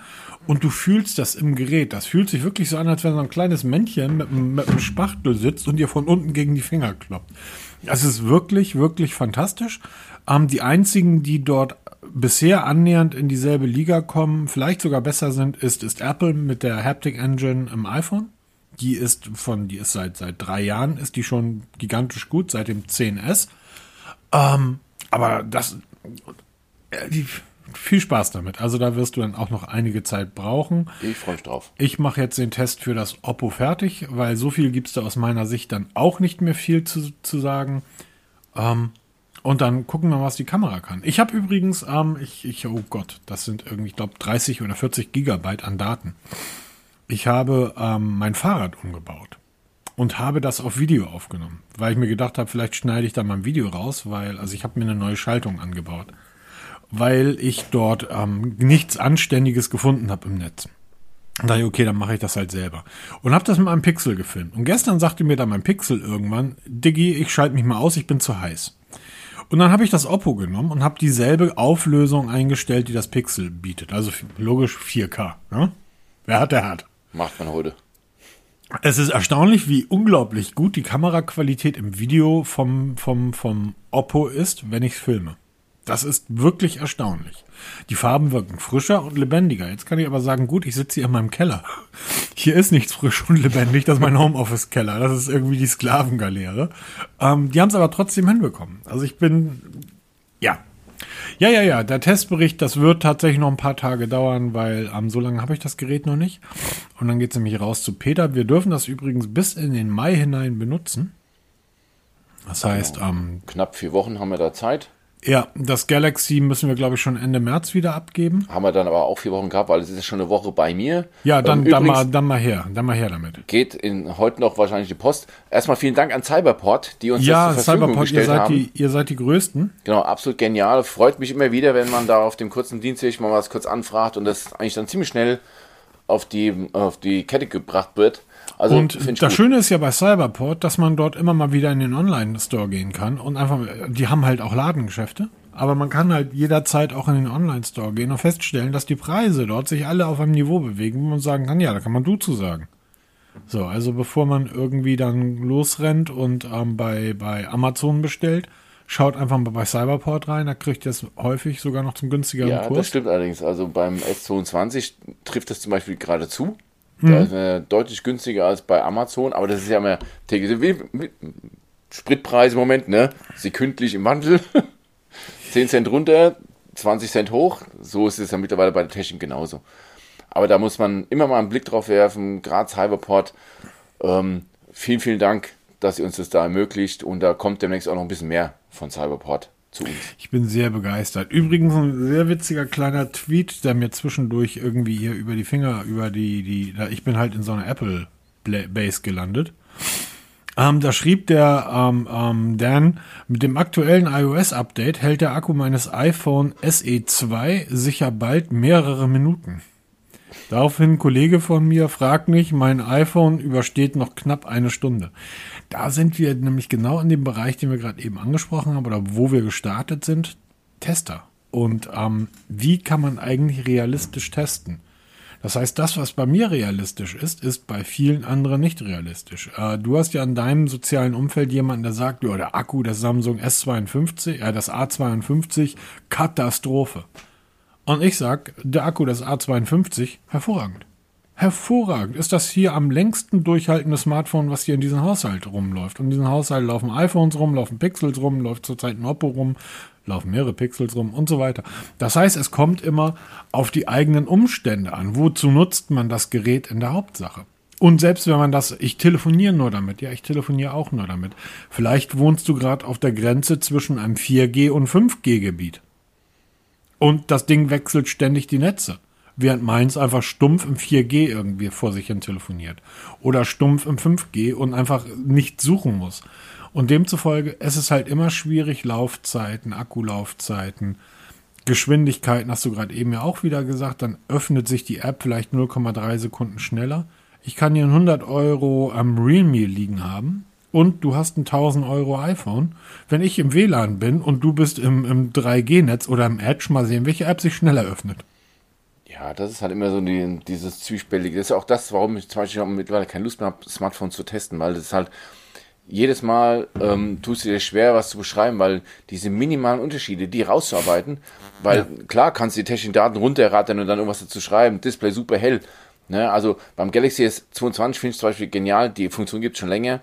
und du fühlst das im Gerät. Das fühlt sich wirklich so an, als wenn so ein kleines Männchen mit, mit einem Spachtel sitzt und dir von unten gegen die Finger kloppt. Das ist wirklich, wirklich fantastisch. Ähm, die einzigen, die dort bisher annähernd in dieselbe Liga kommen, vielleicht sogar besser sind, ist, ist Apple mit der Haptic Engine im iPhone. Die ist von, die ist seit, seit drei Jahren, ist die schon gigantisch gut, seit dem 10S. Ähm, aber das, äh, die, viel Spaß damit. Also da wirst du dann auch noch einige Zeit brauchen. Ich freue mich drauf. Ich mache jetzt den Test für das Oppo fertig, weil so viel gibt es da aus meiner Sicht dann auch nicht mehr viel zu, zu sagen. Ähm, und dann gucken wir, was die Kamera kann. Ich habe übrigens, ähm, ich, ich, oh Gott, das sind irgendwie, ich glaube, 30 oder 40 Gigabyte an Daten. Ich habe ähm, mein Fahrrad umgebaut und habe das auf Video aufgenommen, weil ich mir gedacht habe, vielleicht schneide ich da mal ein Video raus, weil, also ich habe mir eine neue Schaltung angebaut, weil ich dort ähm, nichts Anständiges gefunden habe im Netz. Da ich, okay, dann mache ich das halt selber. Und habe das mit einem Pixel gefilmt. Und gestern sagte mir dann mein Pixel irgendwann, Diggi, ich schalte mich mal aus, ich bin zu heiß. Und dann habe ich das Oppo genommen und habe dieselbe Auflösung eingestellt, die das Pixel bietet. Also logisch 4K. Ne? Wer hat, der hat. Macht man heute. Es ist erstaunlich, wie unglaublich gut die Kameraqualität im Video vom, vom, vom Oppo ist, wenn ich filme. Das ist wirklich erstaunlich. Die Farben wirken frischer und lebendiger. Jetzt kann ich aber sagen, gut, ich sitze hier in meinem Keller. Hier ist nichts frisch und lebendig, das ist mein Homeoffice-Keller. Das ist irgendwie die Sklavengaleere. Ähm, die haben es aber trotzdem hinbekommen. Also ich bin, ja, ja, ja, ja, der Testbericht, das wird tatsächlich noch ein paar Tage dauern, weil ähm, so lange habe ich das Gerät noch nicht. Und dann geht es nämlich raus zu Peter. Wir dürfen das übrigens bis in den Mai hinein benutzen. Das heißt, genau. ähm, knapp vier Wochen haben wir da Zeit. Ja, das Galaxy müssen wir, glaube ich, schon Ende März wieder abgeben. Haben wir dann aber auch vier Wochen gehabt, weil es ist ja schon eine Woche bei mir. Ja, dann, ähm, dann, mal, dann mal her, dann mal her damit. Geht in, heute noch wahrscheinlich die Post. Erstmal vielen Dank an Cyberport, die uns ja, das zur Verfügung Cyberport, gestellt ihr seid haben. Die, ihr seid die Größten. Genau, absolut genial. Freut mich immer wieder, wenn man da auf dem kurzen Dienstweg mal was kurz anfragt und das eigentlich dann ziemlich schnell auf die, auf die Kette gebracht wird. Also, und das. Schöne ist ja bei Cyberport, dass man dort immer mal wieder in den Online-Store gehen kann und einfach, die haben halt auch Ladengeschäfte. Aber man kann halt jederzeit auch in den Online-Store gehen und feststellen, dass die Preise dort sich alle auf einem Niveau bewegen, wo man sagen kann, ja, da kann man du zu sagen. So, also bevor man irgendwie dann losrennt und ähm, bei, bei Amazon bestellt, schaut einfach mal bei Cyberport rein, da kriegt ihr es häufig sogar noch zum günstigeren ja, Kurs. Ja, das stimmt allerdings. Also beim S22 trifft das zum Beispiel gerade zu. Mhm. ist er deutlich günstiger als bei Amazon, aber das ist ja mehr täglich. Spritpreis im Moment, ne? Sekündlich im Wandel. 10 Cent runter, 20 Cent hoch. So ist es ja mittlerweile bei der Technik genauso. Aber da muss man immer mal einen Blick drauf werfen. Gerade Cyberport. Ähm, vielen, vielen Dank, dass ihr uns das da ermöglicht. Und da kommt demnächst auch noch ein bisschen mehr von Cyberport zu uns. Ich bin sehr begeistert. Übrigens ein sehr witziger kleiner Tweet, der mir zwischendurch irgendwie hier über die Finger, über die, die, ich bin halt in so einer Apple Base gelandet. Ähm, da schrieb der ähm, ähm, Dan, mit dem aktuellen iOS-Update hält der Akku meines iPhone SE2 sicher bald mehrere Minuten. Daraufhin ein Kollege von mir fragt mich, mein iPhone übersteht noch knapp eine Stunde. Da sind wir nämlich genau in dem Bereich, den wir gerade eben angesprochen haben oder wo wir gestartet sind, Tester. Und ähm, wie kann man eigentlich realistisch testen? Das heißt, das, was bei mir realistisch ist, ist bei vielen anderen nicht realistisch. Äh, du hast ja in deinem sozialen Umfeld jemanden, der sagt, ja, der Akku des Samsung S52, äh, das A52, Katastrophe. Und ich sag, der Akku des A52, hervorragend. Hervorragend. Ist das hier am längsten durchhaltende Smartphone, was hier in diesem Haushalt rumläuft. Und in diesem Haushalt laufen iPhones rum, laufen Pixels rum, läuft zurzeit ein Oppo rum, laufen mehrere Pixels rum und so weiter. Das heißt, es kommt immer auf die eigenen Umstände an. Wozu nutzt man das Gerät in der Hauptsache? Und selbst wenn man das, ich telefoniere nur damit, ja, ich telefoniere auch nur damit. Vielleicht wohnst du gerade auf der Grenze zwischen einem 4G und 5G-Gebiet. Und das Ding wechselt ständig die Netze während meins einfach stumpf im 4G irgendwie vor sich hin telefoniert. Oder stumpf im 5G und einfach nicht suchen muss. Und demzufolge, es ist halt immer schwierig, Laufzeiten, Akkulaufzeiten, Geschwindigkeiten, hast du gerade eben ja auch wieder gesagt, dann öffnet sich die App vielleicht 0,3 Sekunden schneller. Ich kann hier 100 Euro am Realme liegen haben und du hast ein 1000 Euro iPhone. Wenn ich im WLAN bin und du bist im, im 3G-Netz oder im Edge, mal sehen, welche App sich schneller öffnet. Ja, das ist halt immer so die, dieses Zwiespältige. Das ist ja auch das, warum ich zum Beispiel mittlerweile keine Lust mehr habe, Smartphone zu testen, weil das ist halt jedes Mal ähm, tust du dir schwer, was zu beschreiben, weil diese minimalen Unterschiede, die rauszuarbeiten, weil ja. klar kannst du die technischen Daten runterraten und dann irgendwas dazu schreiben, Display super hell. Ne? Also beim Galaxy S22 finde ich zum Beispiel genial, die Funktion gibt es schon länger,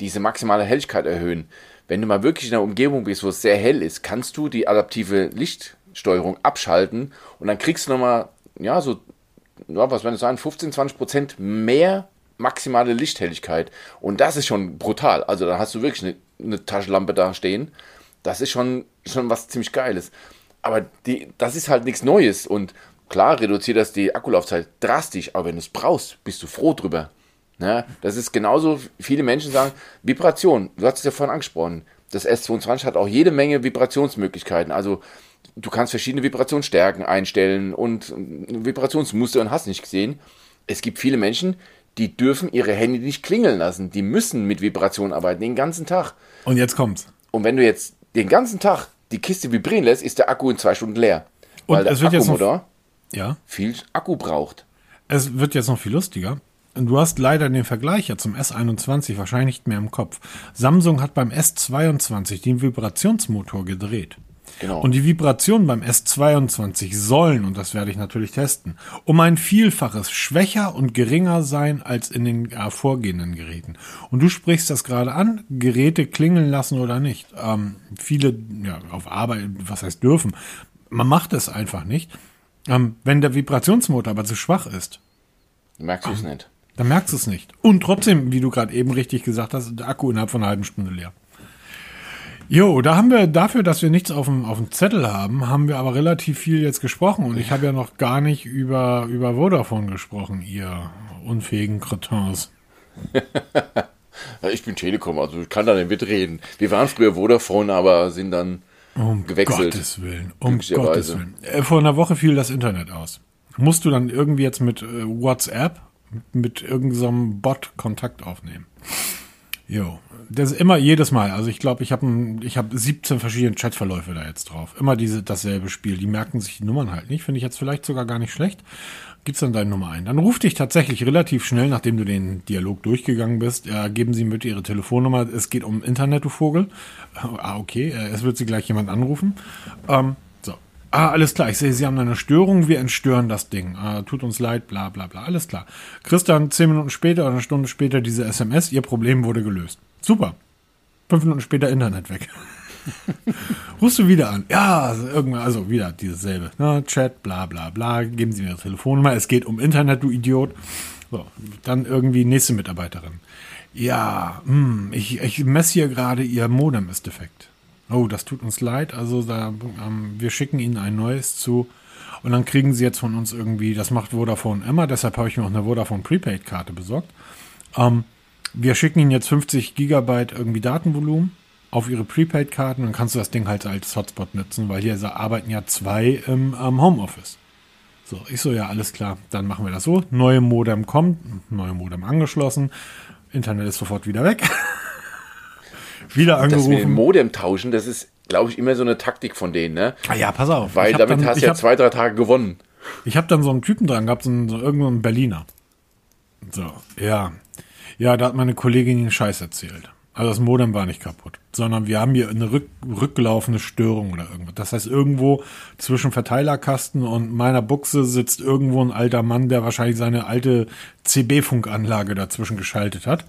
diese maximale Helligkeit erhöhen. Wenn du mal wirklich in einer Umgebung bist, wo es sehr hell ist, kannst du die adaptive Lichtsteuerung abschalten und dann kriegst du nochmal ja, so, ja, was werden es sein, 15, 20 Prozent mehr maximale Lichthelligkeit. Und das ist schon brutal. Also da hast du wirklich eine, eine Taschenlampe da stehen. Das ist schon, schon was ziemlich Geiles. Aber die, das ist halt nichts Neues. Und klar reduziert das die Akkulaufzeit drastisch, aber wenn du es brauchst, bist du froh drüber. Ja, das ist genauso, viele Menschen sagen, Vibration, du hast es ja vorhin angesprochen. Das S22 hat auch jede Menge Vibrationsmöglichkeiten. Also du kannst verschiedene Vibrationsstärken einstellen und Vibrationsmuster und hast nicht gesehen. Es gibt viele Menschen, die dürfen ihre Hände nicht klingeln lassen. Die müssen mit Vibration arbeiten, den ganzen Tag. Und jetzt kommt's. Und wenn du jetzt den ganzen Tag die Kiste vibrieren lässt, ist der Akku in zwei Stunden leer. Und weil der Akkumotor ja? viel Akku braucht. Es wird jetzt noch viel lustiger. Du hast leider den Vergleich ja zum S21 wahrscheinlich nicht mehr im Kopf. Samsung hat beim S22 den Vibrationsmotor gedreht. Genau. Und die Vibrationen beim S22 sollen, und das werde ich natürlich testen, um ein Vielfaches schwächer und geringer sein als in den äh, vorgehenden Geräten. Und du sprichst das gerade an, Geräte klingeln lassen oder nicht. Ähm, viele, ja, auf Arbeit, was heißt dürfen, man macht es einfach nicht. Ähm, wenn der Vibrationsmotor aber zu schwach ist, merkst du es ähm, nicht. Dann merkst du es nicht. Und trotzdem, wie du gerade eben richtig gesagt hast, der Akku innerhalb von einer halben Stunde leer. Jo, da haben wir dafür, dass wir nichts auf dem, auf dem Zettel haben, haben wir aber relativ viel jetzt gesprochen. Und ich habe ja noch gar nicht über, über Vodafone gesprochen, ihr unfähigen Cretins. ich bin Telekom, also ich kann da nicht mitreden. Wir waren früher Vodafone, aber sind dann um gewechselt. Gottes Willen, um Gottes Willen. Äh, vor einer Woche fiel das Internet aus. Musst du dann irgendwie jetzt mit äh, WhatsApp, mit irgendeinem Bot Kontakt aufnehmen? Jo, das ist immer jedes Mal. Also ich glaube, ich habe ich habe 17 verschiedene Chatverläufe da jetzt drauf. Immer diese dasselbe Spiel. Die merken sich die Nummern halt nicht. Finde ich jetzt vielleicht sogar gar nicht schlecht. Gibt's dann deine Nummer ein. Dann ruft dich tatsächlich relativ schnell, nachdem du den Dialog durchgegangen bist, äh, geben Sie bitte Ihre Telefonnummer. Es geht um Internet, du Vogel. Ah, okay. Äh, es wird Sie gleich jemand anrufen. Ähm. Ah, alles klar. Ich sehe, Sie haben eine Störung. Wir entstören das Ding. Ah, tut uns leid, bla bla bla. Alles klar. Kriegst dann zehn Minuten später oder eine Stunde später diese SMS. Ihr Problem wurde gelöst. Super. Fünf Minuten später Internet weg. Rufst du wieder an? Ja, irgendwann, also wieder dieses selbe. Ne? Chat, bla bla bla. Geben Sie mir Ihre Telefonnummer. Es geht um Internet, du Idiot. So, dann irgendwie nächste Mitarbeiterin. Ja, mh, hm, ich, ich messe hier gerade, Ihr Modem ist defekt. Oh, das tut uns leid. Also da, ähm, wir schicken Ihnen ein neues zu. Und dann kriegen Sie jetzt von uns irgendwie, das macht Vodafone immer, deshalb habe ich mir auch eine Vodafone Prepaid-Karte besorgt. Ähm, wir schicken Ihnen jetzt 50 Gigabyte irgendwie Datenvolumen auf Ihre Prepaid-Karten, dann kannst du das Ding halt als Hotspot nutzen, weil hier arbeiten ja zwei im ähm, Homeoffice. So, ich so, ja, alles klar, dann machen wir das so. Neue Modem kommt, neue Modem angeschlossen, Internet ist sofort wieder weg. wieder angerufen. Dass wir den Modem tauschen, das ist, glaube ich, immer so eine Taktik von denen, ne? Ah ja, pass auf. Weil damit dann, hast du ja hab, zwei, drei Tage gewonnen. Ich habe dann so einen Typen dran gehabt, so, einen, so irgendeinen Berliner. So, ja, ja, da hat meine Kollegin den Scheiß erzählt. Also das Modem war nicht kaputt, sondern wir haben hier eine rück, rücklaufende Störung oder irgendwas. Das heißt, irgendwo zwischen Verteilerkasten und meiner Buchse sitzt irgendwo ein alter Mann, der wahrscheinlich seine alte CB-Funkanlage dazwischen geschaltet hat.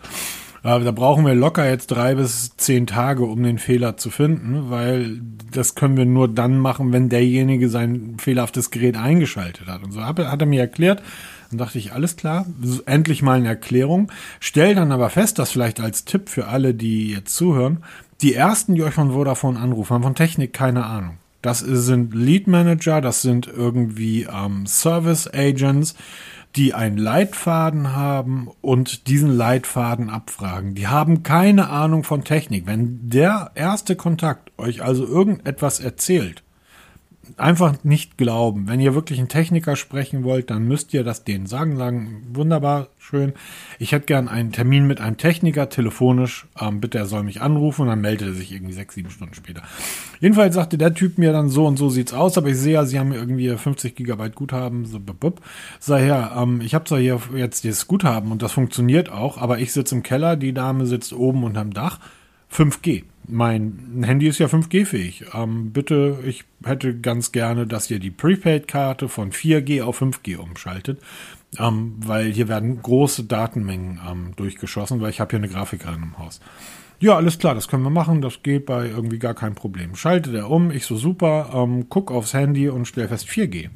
Da brauchen wir locker jetzt drei bis zehn Tage, um den Fehler zu finden, weil das können wir nur dann machen, wenn derjenige sein fehlerhaftes Gerät eingeschaltet hat. Und so hat er mir erklärt, dann dachte ich, alles klar, endlich mal eine Erklärung. Stell dann aber fest, dass vielleicht als Tipp für alle, die jetzt zuhören, die ersten, die euch von Vodafone anrufen, haben von Technik keine Ahnung. Das sind Lead Manager, das sind irgendwie ähm, Service Agents, die einen Leitfaden haben und diesen Leitfaden abfragen. Die haben keine Ahnung von Technik. Wenn der erste Kontakt euch also irgendetwas erzählt, einfach nicht glauben. Wenn ihr wirklich einen Techniker sprechen wollt, dann müsst ihr das denen sagen. Sagen, wunderbar, schön. Ich hätte gern einen Termin mit einem Techniker, telefonisch. Ähm, bitte, er soll mich anrufen. Und dann meldet er sich irgendwie sechs, sieben Stunden später. Jedenfalls sagte der Typ mir dann so und so sieht's aus. Aber ich sehe ja, sie haben irgendwie 50 Gigabyte Guthaben. So, bup, bup. Sei her, ähm, ich habe zwar hier jetzt dieses Guthaben und das funktioniert auch, aber ich sitze im Keller, die Dame sitzt oben unterm Dach. 5G mein Handy ist ja 5G-fähig. Ähm, bitte, ich hätte ganz gerne, dass ihr die Prepaid-Karte von 4G auf 5G umschaltet, ähm, weil hier werden große Datenmengen ähm, durchgeschossen, weil ich habe hier eine Grafikerin im Haus. Ja, alles klar, das können wir machen, das geht bei irgendwie gar kein Problem. Schaltet er um, ich so super, ähm, guck aufs Handy und stell fest 4G.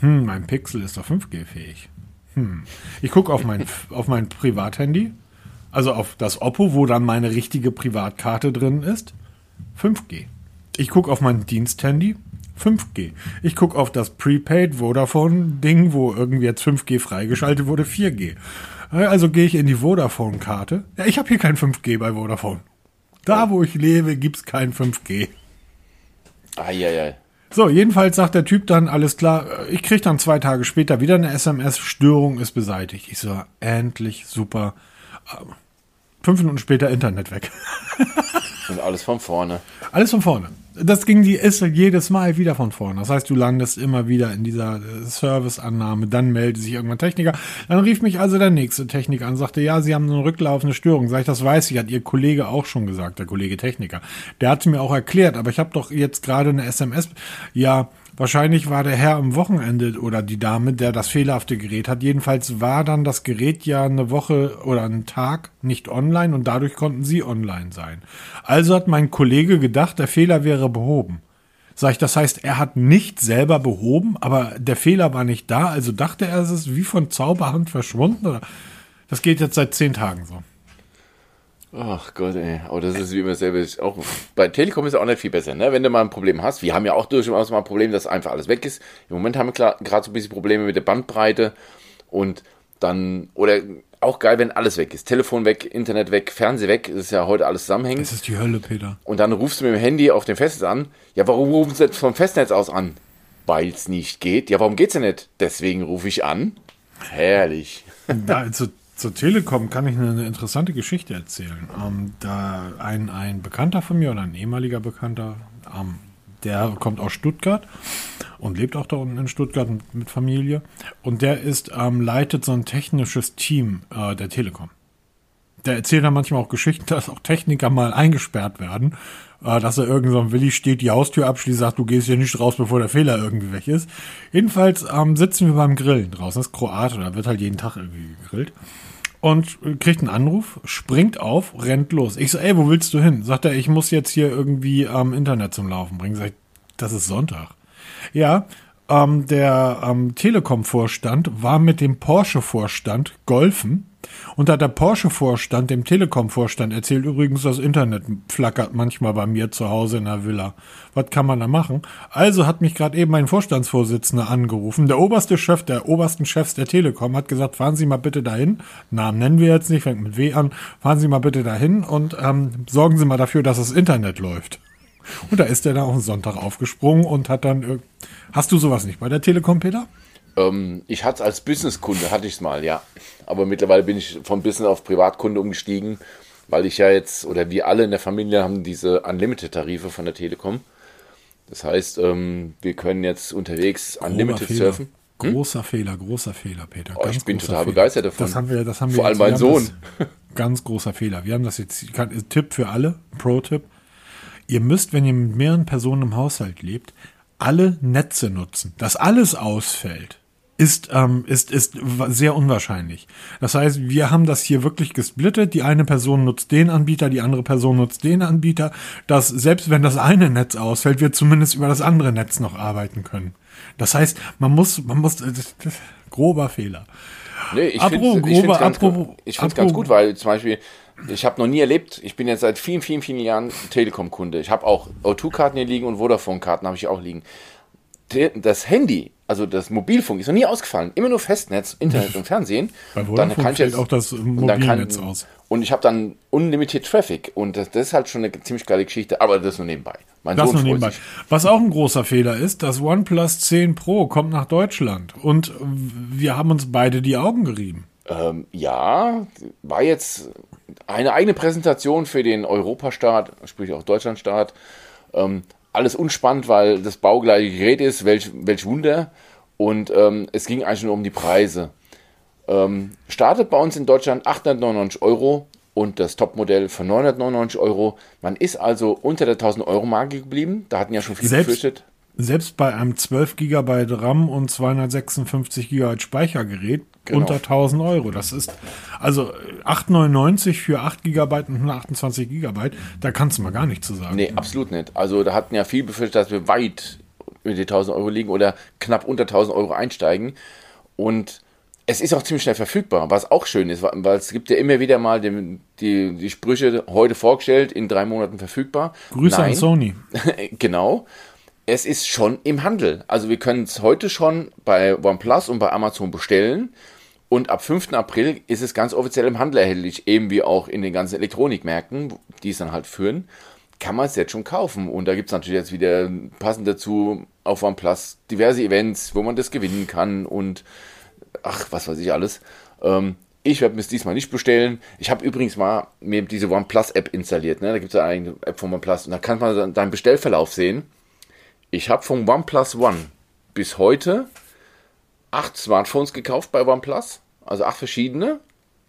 Hm, mein Pixel ist doch 5G-fähig. Hm. Ich gucke auf mein, auf mein Privathandy, also auf das Oppo, wo dann meine richtige Privatkarte drin ist, 5G. Ich gucke auf mein Diensthandy, 5G. Ich gucke auf das Prepaid Vodafone-Ding, wo irgendwie jetzt 5G freigeschaltet wurde, 4G. Also gehe ich in die Vodafone-Karte. Ja, ich habe hier kein 5G bei Vodafone. Da, wo ich lebe, gibt es kein 5G. Eieiei. So, jedenfalls sagt der Typ dann, alles klar, ich kriege dann zwei Tage später wieder eine SMS, Störung ist beseitigt. Ich so, endlich, super. Fünf Minuten später Internet weg. Und alles von vorne. Alles von vorne. Das ging die ist jedes Mal wieder von vorne. Das heißt, du landest immer wieder in dieser äh, Serviceannahme, dann meldet sich irgendwann Techniker. Dann rief mich also der nächste Techniker an, sagte, ja, sie haben eine rücklaufende Störung. Sag ich, das weiß ich, hat ihr Kollege auch schon gesagt, der Kollege Techniker. Der hat mir auch erklärt, aber ich habe doch jetzt gerade eine SMS. Ja, Wahrscheinlich war der Herr am Wochenende oder die Dame, der das fehlerhafte Gerät hat. Jedenfalls war dann das Gerät ja eine Woche oder einen Tag nicht online und dadurch konnten sie online sein. Also hat mein Kollege gedacht, der Fehler wäre behoben. Sag ich, das heißt, er hat nicht selber behoben, aber der Fehler war nicht da, also dachte er, es ist wie von Zauberhand verschwunden. Oder? Das geht jetzt seit zehn Tagen so. Ach Gott, ey. Aber das ist wie immer selber. Auch, bei Telekom ist es auch nicht viel besser, ne? Wenn du mal ein Problem hast. Wir haben ja auch durchaus mal ein Problem, dass einfach alles weg ist. Im Moment haben wir gerade so ein bisschen Probleme mit der Bandbreite und dann, oder auch geil, wenn alles weg ist. Telefon weg, Internet weg, Fernseh weg. Das ist ja heute alles zusammenhängend. Das ist die Hölle, Peter. Und dann rufst du mit dem Handy auf dem Festnetz an. Ja, warum rufen sie jetzt vom Festnetz aus an? Weil es nicht geht. Ja, warum geht's denn nicht? Deswegen rufe ich an. Herrlich. Da, also zur Telekom kann ich eine interessante Geschichte erzählen. Ähm, da ein, ein Bekannter von mir oder ein ehemaliger Bekannter, ähm, der kommt aus Stuttgart und lebt auch da unten in Stuttgart mit, Familie. Und der ist, ähm, leitet so ein technisches Team äh, der Telekom. Der erzählt dann manchmal auch Geschichten, dass auch Techniker mal eingesperrt werden, äh, dass er irgend so ein Willi steht, die Haustür abschließt, sagt, du gehst hier nicht raus, bevor der Fehler irgendwie weg ist. Jedenfalls ähm, sitzen wir beim Grillen draußen. Das ist Kroate, da wird halt jeden Tag irgendwie gegrillt und kriegt einen Anruf, springt auf, rennt los. Ich so, ey, wo willst du hin? Sagt er, ich muss jetzt hier irgendwie am ähm, Internet zum Laufen bringen. Sag ich, das ist Sonntag. Ja, ähm, der ähm, Telekom-Vorstand war mit dem Porsche-Vorstand golfen und hat der Porsche-Vorstand dem Telekom-Vorstand erzählt, übrigens, das Internet flackert manchmal bei mir zu Hause in der Villa. Was kann man da machen? Also hat mich gerade eben mein Vorstandsvorsitzender angerufen. Der oberste Chef der obersten Chefs der Telekom hat gesagt, fahren Sie mal bitte dahin. Namen nennen wir jetzt nicht, fängt mit W an. Fahren Sie mal bitte dahin und ähm, sorgen Sie mal dafür, dass das Internet läuft. Und da ist er dann auch einen Sonntag aufgesprungen und hat dann. Hast du sowas nicht bei der Telekom, Peter? Ähm, ich hatte es als Businesskunde, hatte ich es mal, ja. Aber mittlerweile bin ich vom Business auf Privatkunde umgestiegen, weil ich ja jetzt, oder wir alle in der Familie haben diese Unlimited-Tarife von der Telekom. Das heißt, ähm, wir können jetzt unterwegs Unlimited Fehler. surfen. Hm? Großer Fehler, großer Fehler, Peter. Oh, ich bin total Fehler. begeistert davon. Das haben wir, das haben wir Vor allem mein Sohn. Das, ganz großer Fehler. Wir haben das jetzt, Tipp für alle, Pro-Tipp. Ihr müsst, wenn ihr mit mehreren Personen im Haushalt lebt, alle Netze nutzen. Dass alles ausfällt, ist, ähm, ist, ist sehr unwahrscheinlich. Das heißt, wir haben das hier wirklich gesplittet. Die eine Person nutzt den Anbieter, die andere Person nutzt den Anbieter, dass selbst wenn das eine Netz ausfällt, wir zumindest über das andere Netz noch arbeiten können. Das heißt, man muss, man muss, das, das, grober Fehler. Nee, ich finde es ganz, ganz, ganz gut, weil zum Beispiel, ich habe noch nie erlebt, ich bin jetzt seit vielen, vielen, vielen Jahren Telekom-Kunde. Ich habe auch O2-Karten hier liegen und Vodafone-Karten habe ich auch liegen. Das Handy, also das Mobilfunk, ist noch nie ausgefallen. Immer nur Festnetz, Internet und Fernsehen. Bei Vodafone dann kann ich jetzt, auch das Mobilnetz kann, aus. Und ich habe dann unlimited Traffic und das, das, ist halt schon eine ziemlich geile Geschichte, aber das nur nebenbei. Mein das Sohn nur nebenbei. Sich. Was auch ein großer Fehler ist, das OnePlus 10 Pro kommt nach Deutschland und wir haben uns beide die Augen gerieben. Ähm, ja, war jetzt eine eigene Präsentation für den Europastart, sprich auch Deutschlandstart. Ähm, alles unspannend, weil das baugleiche Gerät ist, welch, welch Wunder. Und ähm, es ging eigentlich nur um die Preise. Ähm, startet bei uns in Deutschland 899 Euro und das Topmodell für 999 Euro. Man ist also unter der 1000 Euro Marke geblieben. Da hatten ja schon viele Selbst, befürchtet selbst bei einem 12 GB RAM und 256 GB Speichergerät genau. unter 1000 Euro. Das ist also 8,99 für 8 GB und 128 GB. Da kannst du mal gar nichts zu sagen. Nee, absolut nicht. Also da hatten ja viel befürchtet, dass wir weit über die 1000 Euro liegen oder knapp unter 1000 Euro einsteigen. Und es ist auch ziemlich schnell verfügbar, was auch schön ist, weil es gibt ja immer wieder mal die, die, die Sprüche heute vorgestellt, in drei Monaten verfügbar. Grüße Nein. an Sony. genau es ist schon im Handel. Also wir können es heute schon bei OnePlus und bei Amazon bestellen. Und ab 5. April ist es ganz offiziell im Handel erhältlich, eben wie auch in den ganzen Elektronikmärkten, die es dann halt führen, kann man es jetzt schon kaufen. Und da gibt es natürlich jetzt wieder passend dazu auf OnePlus diverse Events, wo man das gewinnen kann und ach, was weiß ich alles. Ähm, ich werde mir es diesmal nicht bestellen. Ich habe übrigens mal mir diese OnePlus-App installiert. Ne? Da gibt es eine App von OnePlus und da kann man deinen Bestellverlauf sehen. Ich habe vom OnePlus One bis heute acht Smartphones gekauft bei OnePlus, also acht verschiedene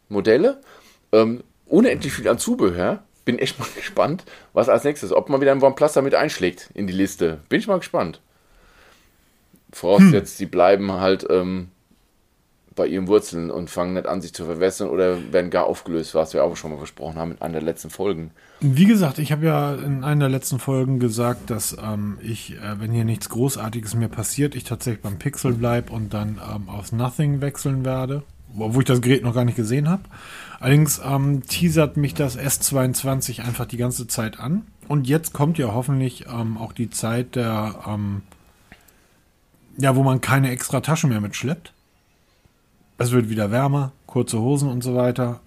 Modelle, ähm, unendlich viel an Zubehör. Bin echt mal gespannt, was als nächstes, ob man wieder ein OnePlus damit einschlägt in die Liste. Bin ich mal gespannt. Vorausgesetzt, hm. sie bleiben halt ähm, bei ihren Wurzeln und fangen nicht an, sich zu verwässern oder werden gar aufgelöst, was wir auch schon mal besprochen haben in einer der letzten Folgen. Wie gesagt, ich habe ja in einer der letzten Folgen gesagt, dass ähm, ich, äh, wenn hier nichts Großartiges mehr passiert, ich tatsächlich beim Pixel bleibe und dann ähm, aufs Nothing wechseln werde, obwohl ich das Gerät noch gar nicht gesehen habe. Allerdings ähm, teasert mich das S22 einfach die ganze Zeit an. Und jetzt kommt ja hoffentlich ähm, auch die Zeit der, ähm, ja, wo man keine extra Tasche mehr mitschleppt es wird wieder wärmer, kurze Hosen und so weiter.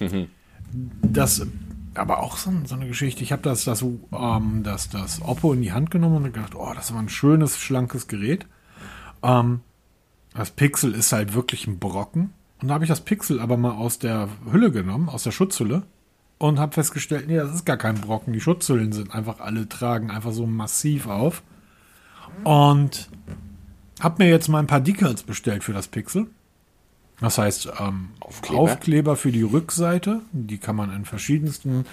Ähm, das, aber auch so, so eine Geschichte. Ich habe das, das, ähm, das, das Oppo in die Hand genommen und gedacht, oh, das war ein schönes, schlankes Gerät. Ähm, das Pixel ist halt wirklich ein Brocken. Und da habe ich das Pixel aber mal aus der Hülle genommen, aus der Schutzhülle. Und habe festgestellt, nee, das ist gar kein Brocken. Die Schutzhüllen sind einfach alle, tragen einfach so massiv auf. Und habe mir jetzt mal ein paar Decals bestellt für das Pixel. Das heißt, ähm, Aufkleber. Aufkleber. für die Rückseite, die kann man in verschiedensten,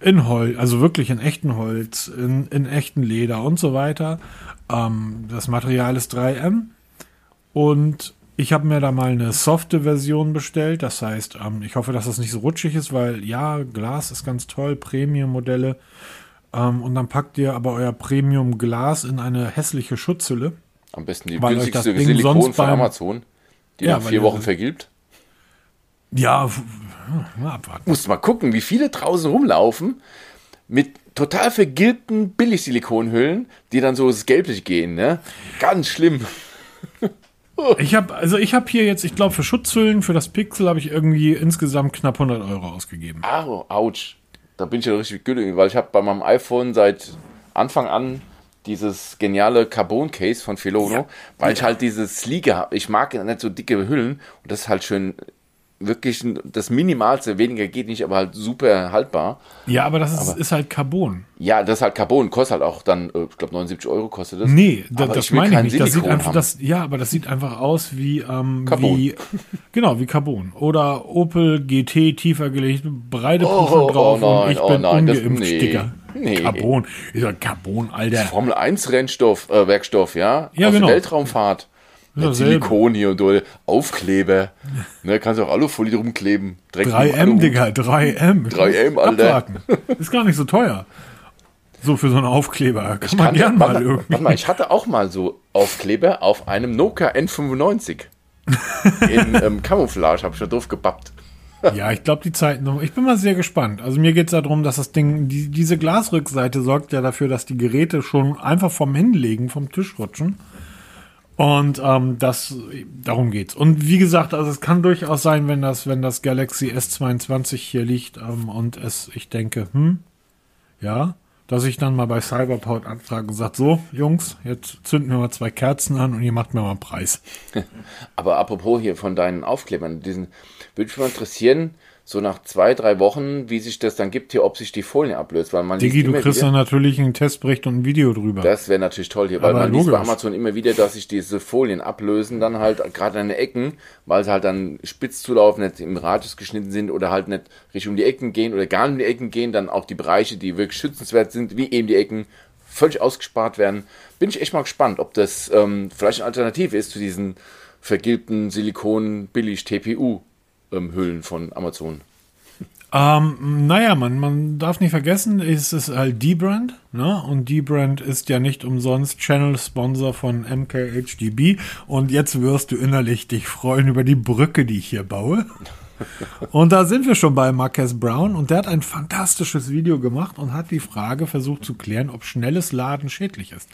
in Holz, also wirklich in echten Holz, in, in echten Leder und so weiter. Ähm, das Material ist 3M und ich habe mir da mal eine softe Version bestellt. Das heißt, ähm, ich hoffe, dass das nicht so rutschig ist, weil ja, Glas ist ganz toll, Premium-Modelle. Ähm, und dann packt ihr aber euer Premium-Glas in eine hässliche Schutzhülle. Am besten die günstigste Silikon von Amazon die ja, nach vier Wochen vergilbt? Ja, abwarten. Musst mal gucken, wie viele draußen rumlaufen mit total vergilbten Billigsilikonhüllen, die dann so ins Gelbliche gehen, ne? Ganz schlimm. ich habe also ich habe hier jetzt, ich glaube für Schutzhüllen für das Pixel habe ich irgendwie insgesamt knapp 100 Euro ausgegeben. Ah, ouch. Da bin ich ja richtig günstig, weil ich habe bei meinem iPhone seit Anfang an dieses geniale Carbon-Case von Filono, ja. weil ich halt dieses Sleeke habe. Ich mag nicht so dicke Hüllen und das ist halt schön wirklich das Minimalste, weniger geht nicht, aber halt super haltbar. Ja, aber das ist, aber, ist halt Carbon. Ja, das ist halt Carbon, kostet halt auch dann, äh, ich glaube 79 Euro kostet das. Nee, da, das meine ich nicht. Das sieht einfach, das, ja, aber das sieht einfach aus wie, ähm, Carbon. wie, genau, wie Carbon. Oder Opel GT tiefer gelegt, breite Prüfung oh, drauf oh nein, und ich oh bin nein, ungeimpft, das, nee. Sticker. Nee. Carbon. Ich sag Carbon, Alter. Formel 1 Rennstoff, äh, Werkstoff, ja? Ja, Aus genau. Weltraumfahrt. Ja, Silikon hier und so, Aufkleber. Ne, kannst du auch Alufolie drum kleben. 3M, Digga, 3M. 3M, Alter. Abwarten. Ist gar nicht so teuer. So für so einen Aufkleber. Kann ich man gern mal irgendwie. Warte mal, ich hatte auch mal so Aufkleber auf einem Nokia N95. In ähm, Camouflage, habe ich da doof gebappt. Ja, ich glaube, die Zeiten. Ich bin mal sehr gespannt. Also mir geht es darum, dass das Ding, die, diese Glasrückseite sorgt ja dafür, dass die Geräte schon einfach vom Hinlegen, vom Tisch rutschen. Und ähm, das, darum geht's. Und wie gesagt, also es kann durchaus sein, wenn das, wenn das Galaxy S22 hier liegt ähm, und es, ich denke, hm, ja, dass ich dann mal bei Cyberport anfrage und sage, so, Jungs, jetzt zünden wir mal zwei Kerzen an und ihr macht mir mal einen Preis. Aber apropos hier von deinen Aufklebern, diesen, würde mich mal interessieren, so nach zwei, drei Wochen, wie sich das dann gibt hier, ob sich die Folie ablöst. Weil man Digi, du kriegst dann natürlich einen Testbericht und ein Video drüber. Das wäre natürlich toll hier, weil Aber man logisch. liest bei Amazon immer wieder, dass sich diese Folien ablösen, dann halt gerade an den Ecken, weil sie halt dann spitz zulaufen, nicht im Radius geschnitten sind oder halt nicht Richtung um die Ecken gehen oder gar nicht in die Ecken gehen, dann auch die Bereiche, die wirklich schützenswert sind, wie eben die Ecken, völlig ausgespart werden. Bin ich echt mal gespannt, ob das ähm, vielleicht eine Alternative ist zu diesen vergilbten Silikon-Billig-TPU ähm, Hüllen von Amazon? Ähm, naja, man, man darf nicht vergessen, es ist halt D-Brand, ne? Und D-Brand ist ja nicht umsonst Channel-Sponsor von MKHDB. Und jetzt wirst du innerlich dich freuen über die Brücke, die ich hier baue. Und da sind wir schon bei Marques Brown und der hat ein fantastisches Video gemacht und hat die Frage versucht zu klären, ob schnelles Laden schädlich ist.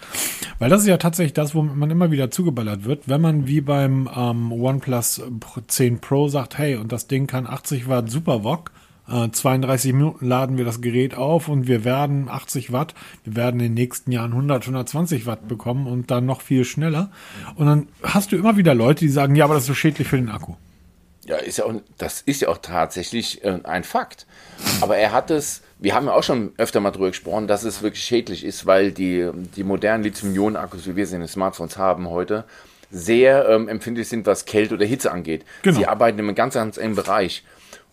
Weil das ist ja tatsächlich das, womit man immer wieder zugeballert wird. Wenn man wie beim ähm, OnePlus 10 Pro sagt, hey, und das Ding kann 80 Watt Super VOG, 32 äh, Minuten laden wir das Gerät auf und wir werden 80 Watt, wir werden in den nächsten Jahren 100, 120 Watt bekommen und dann noch viel schneller. Und dann hast du immer wieder Leute, die sagen, ja, aber das ist so schädlich für den Akku. Ja, ist ja auch, das ist ja auch tatsächlich äh, ein Fakt. Aber er hat es, wir haben ja auch schon öfter mal drüber gesprochen, dass es wirklich schädlich ist, weil die, die modernen Lithium-Ionen-Akkus, wie wir sie in den Smartphones haben heute, sehr ähm, empfindlich sind, was Kälte oder Hitze angeht. Genau. Sie arbeiten in einem ganz, ganz engen Bereich.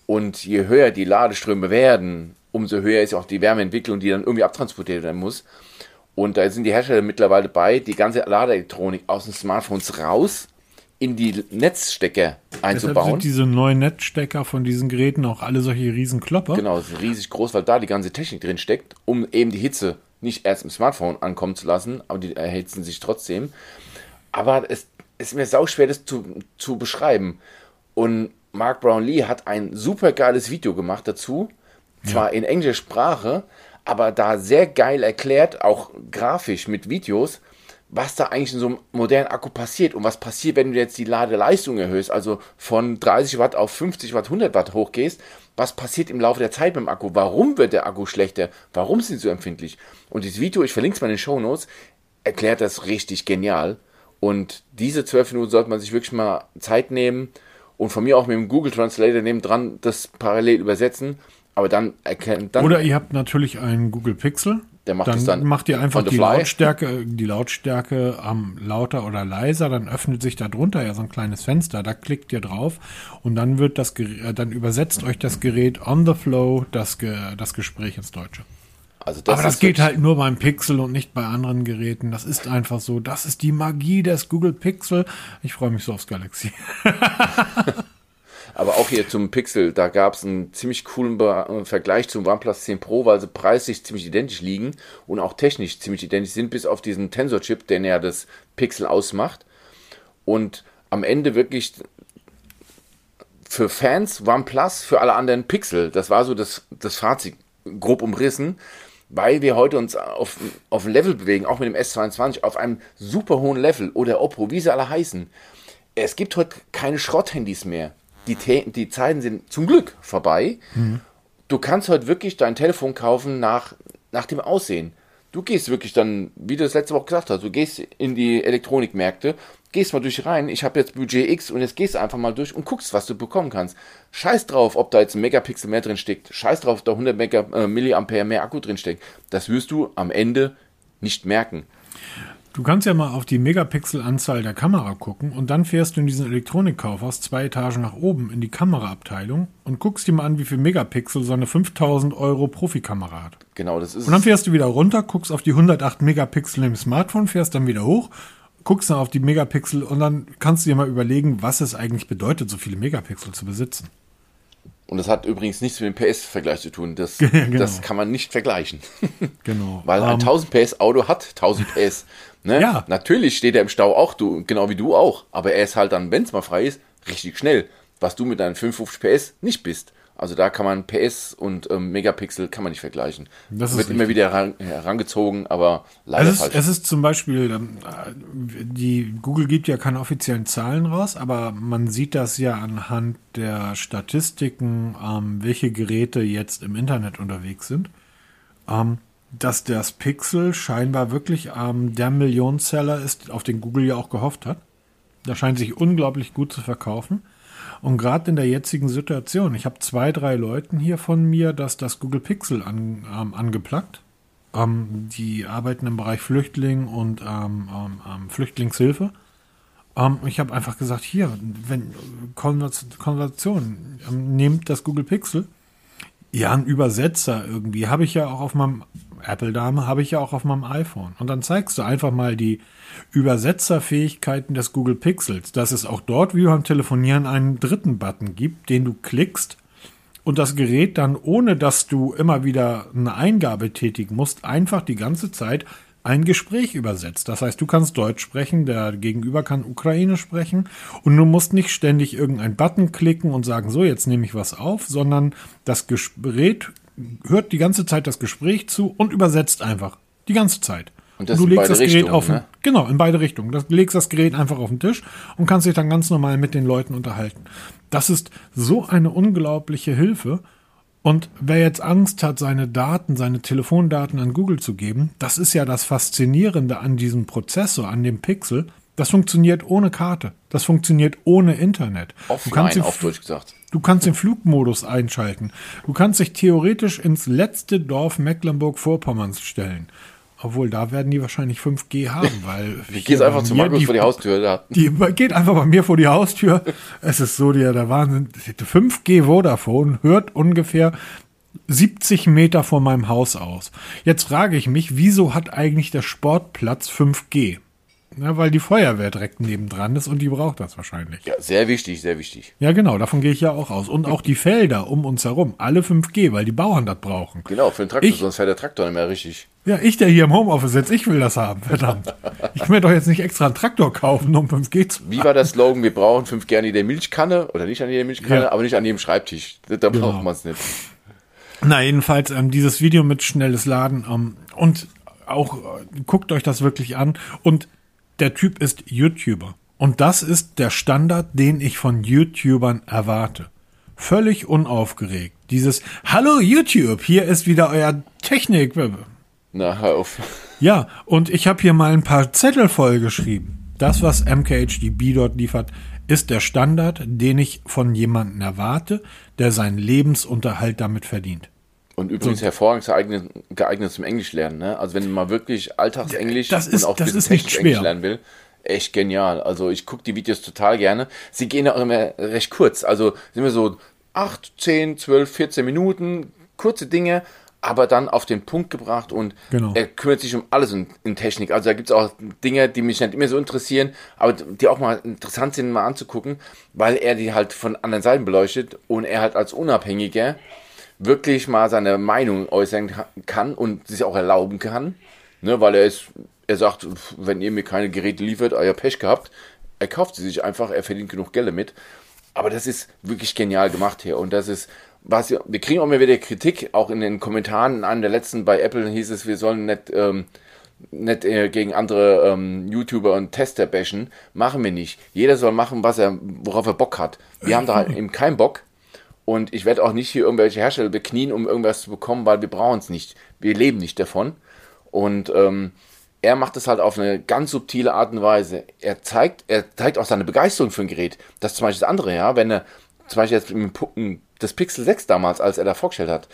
Und je höher die Ladeströme werden, umso höher ist auch die Wärmeentwicklung, die dann irgendwie abtransportiert werden muss. Und da sind die Hersteller mittlerweile bei, die ganze Ladeelektronik aus den Smartphones raus in die Netzstecker einzubauen. Deshalb sind diese neuen Netzstecker von diesen Geräten auch alle solche riesen Klopper. Genau, riesig groß, weil da die ganze Technik drin steckt, um eben die Hitze nicht erst im Smartphone ankommen zu lassen, aber die erhitzen sich trotzdem. Aber es ist mir sau schwer, das zu, zu beschreiben. Und Mark Brownlee hat ein super geiles Video gemacht dazu, zwar ja. in englischer Sprache, aber da sehr geil erklärt, auch grafisch mit Videos, was da eigentlich in so einem modernen Akku passiert und was passiert, wenn du jetzt die Ladeleistung erhöhst, also von 30 Watt auf 50 Watt, 100 Watt hochgehst, was passiert im Laufe der Zeit beim Akku, warum wird der Akku schlechter, warum sind sie so empfindlich? Und dieses Video, ich verlinke es mal in den Show Notes, erklärt das richtig genial. Und diese 12 Minuten sollte man sich wirklich mal Zeit nehmen und von mir auch mit dem Google Translator neben dran das parallel übersetzen, aber dann erkennt dann... Oder ihr habt natürlich einen Google Pixel, der macht dann es dann. Macht ihr einfach die Lautstärke, die Lautstärke am ähm, lauter oder leiser, dann öffnet sich da drunter ja so ein kleines Fenster, da klickt ihr drauf und dann wird das, äh, dann übersetzt euch das Gerät on the flow das, das Gespräch ins Deutsche. Also das Aber das geht halt nur beim Pixel und nicht bei anderen Geräten. Das ist einfach so. Das ist die Magie des Google Pixel. Ich freue mich so aufs Galaxy. Aber auch hier zum Pixel, da gab es einen ziemlich coolen Be äh, Vergleich zum OnePlus 10 Pro, weil sie preislich ziemlich identisch liegen und auch technisch ziemlich identisch sind, bis auf diesen Tensor-Chip, der ja das Pixel ausmacht. Und am Ende wirklich für Fans OnePlus, für alle anderen Pixel. Das war so das, das Fazit, grob umrissen, weil wir heute uns auf, auf ein Level bewegen, auch mit dem S22, auf einem super hohen Level oder Oppo, wie sie alle heißen. Es gibt heute keine Schrotthandys mehr die, die Zeiten sind zum Glück vorbei. Mhm. Du kannst heute wirklich dein Telefon kaufen nach, nach dem Aussehen. Du gehst wirklich dann, wie du das letzte Woche gesagt hast, du gehst in die Elektronikmärkte, gehst mal durch rein, ich habe jetzt Budget X und jetzt gehst du einfach mal durch und guckst, was du bekommen kannst. Scheiß drauf, ob da jetzt ein Megapixel mehr drin steckt. Scheiß drauf, ob da 100 Mega, äh, Milliampere mehr Akku drin steckt. Das wirst du am Ende nicht merken. Du kannst ja mal auf die Megapixel-Anzahl der Kamera gucken und dann fährst du in diesen Elektronikkaufhaus zwei Etagen nach oben in die Kameraabteilung und guckst dir mal an, wie viel Megapixel so eine 5000 Euro Profikamera hat. Genau, das ist. Und dann fährst du wieder runter, guckst auf die 108 Megapixel im Smartphone, fährst dann wieder hoch, guckst dann auf die Megapixel und dann kannst du dir mal überlegen, was es eigentlich bedeutet, so viele Megapixel zu besitzen. Und das hat übrigens nichts mit dem PS-Vergleich zu tun. Das, genau. das kann man nicht vergleichen. Genau. Weil ein Ähm, 1000 PS Auto hat 1000 PS. Ne? Ja. Natürlich steht er im Stau auch, du, genau wie du auch. Aber er ist halt dann, wenn es mal frei ist, richtig schnell. Was du mit deinen 55 PS nicht bist. Also da kann man PS und ähm, Megapixel kann man nicht vergleichen. Das Wird immer richtig. wieder heran, herangezogen, aber leider Es ist, falsch. es ist zum Beispiel, ähm, äh, die Google gibt ja keine offiziellen Zahlen raus, aber man sieht das ja anhand der Statistiken, ähm, welche Geräte jetzt im Internet unterwegs sind, ähm, dass das Pixel scheinbar wirklich ähm, der Millionenseller ist, auf den Google ja auch gehofft hat. Da scheint sich unglaublich gut zu verkaufen. Und gerade in der jetzigen Situation, ich habe zwei, drei Leuten hier von mir, dass das Google Pixel an, ähm, angeplagt. Ähm, die arbeiten im Bereich Flüchtling und ähm, ähm, ähm, Flüchtlingshilfe. Ich habe einfach gesagt, hier, wenn Konvers Konversation, nehmt das Google Pixel. Ja, ein Übersetzer irgendwie. Habe ich ja auch auf meinem Apple-Dame, habe ich ja auch auf meinem iPhone. Und dann zeigst du einfach mal die Übersetzerfähigkeiten des Google Pixels, dass es auch dort wie beim Telefonieren einen dritten Button gibt, den du klickst und das Gerät dann, ohne dass du immer wieder eine Eingabe tätigen musst, einfach die ganze Zeit ein Gespräch übersetzt. Das heißt, du kannst Deutsch sprechen, der Gegenüber kann Ukrainisch sprechen und du musst nicht ständig irgendeinen Button klicken und sagen, so, jetzt nehme ich was auf, sondern das Gerät hört die ganze Zeit das Gespräch zu und übersetzt einfach. Die ganze Zeit. Und das du legst das Gerät Richtungen, auf den, ne? Genau, in beide Richtungen. Du legst das Gerät einfach auf den Tisch und kannst dich dann ganz normal mit den Leuten unterhalten. Das ist so eine unglaubliche Hilfe. Und wer jetzt Angst hat, seine Daten, seine Telefondaten an Google zu geben, das ist ja das Faszinierende an diesem Prozessor, an dem Pixel. Das funktioniert ohne Karte. Das funktioniert ohne Internet. du kannst Offline, auf Deutsch gesagt. Du kannst den Flugmodus einschalten. Du kannst dich theoretisch ins letzte Dorf Mecklenburg-Vorpommerns stellen. Obwohl, da werden die wahrscheinlich 5G haben, weil. Ich gehe einfach zu mir Markus die- vor die Haustür. Da. die geht einfach bei mir vor die Haustür. Es ist so der, der Wahnsinn. 5G Vodafone hört ungefähr 70 Meter vor meinem Haus aus. Jetzt frage ich mich, wieso hat eigentlich der Sportplatz 5G? Ja, weil die Feuerwehr direkt nebendran ist und die braucht das wahrscheinlich. Ja, sehr wichtig, sehr wichtig. Ja, genau, davon gehe ich ja auch aus. Und auch die Felder um uns herum, alle 5G, weil die Bauern das brauchen. Genau, für den Traktor, Ich- sonst fährt der Traktor nicht mehr richtig. Ja, ich, der hier im Homeoffice sitze, ich will das haben, verdammt. Ich will doch jetzt nicht extra einen Traktor kaufen, um 5G zu Wie war der Slogan? Wir brauchen 5G an jeder Milchkanne oder nicht an jeder Milchkanne, Ja. aber nicht an jedem Schreibtisch. Da braucht man es nicht. Na, jedenfalls ähm, dieses Video mit schnelles Laden ähm, und auch äh, guckt euch das wirklich an und der Typ ist YouTuber und das ist der Standard, den ich von YouTubern erwarte. Völlig unaufgeregt. Dieses Hallo YouTube, hier ist wieder euer Technik. Na, hör auf. Ja, und ich habe hier mal ein paar Zettel vollgeschrieben. Das, was MKHDB dort liefert, ist der Standard, den ich von jemandem erwarte, der seinen Lebensunterhalt damit verdient. Und übrigens hervorragend geeignet, geeignet zum Englisch lernen. Ne? Also wenn man mal wirklich Alltagsenglisch Das ist- und auch das ist nicht technisch Englisch schwer. lernen will, echt genial. Also ich gucke die Videos total gerne. Sie gehen auch immer recht kurz. Also sind wir so 8, 10, 12, 14 Minuten, kurze Dinge, aber dann auf den Punkt gebracht und Genau. er kümmert sich um alles in, in Technik. Also da gibt es auch Dinge, die mich nicht immer so interessieren, aber die auch mal interessant sind, mal anzugucken, weil er die halt von anderen Seiten beleuchtet und er halt als Unabhängiger wirklich mal seine Meinung äußern kann und sich auch erlauben kann, ne, weil er ist, er sagt, wenn ihr mir keine Geräte liefert, euer Pech gehabt, er kauft sie sich einfach, er verdient genug Geld damit. Aber das ist wirklich genial gemacht hier und das ist, was wir wir kriegen auch immer wieder Kritik, auch in den Kommentaren, in einem der letzten bei Apple hieß es, wir sollen nicht, ähm, nicht äh, gegen andere ähm, YouTuber und Tester bashen, machen wir nicht. Jeder soll machen, was er, worauf er Bock hat. Wir haben da eben keinen Bock. Und ich werde auch nicht hier irgendwelche Hersteller beknien, um irgendwas zu bekommen, weil wir brauchen es nicht. Wir leben nicht davon. Und ähm, er macht es halt auf eine ganz subtile Art und Weise. Er zeigt, er zeigt auch seine Begeisterung für ein Gerät. Das ist zum Beispiel das andere, ja, wenn er zum Beispiel jetzt das Pixel 6 damals, als er da vorgestellt hat,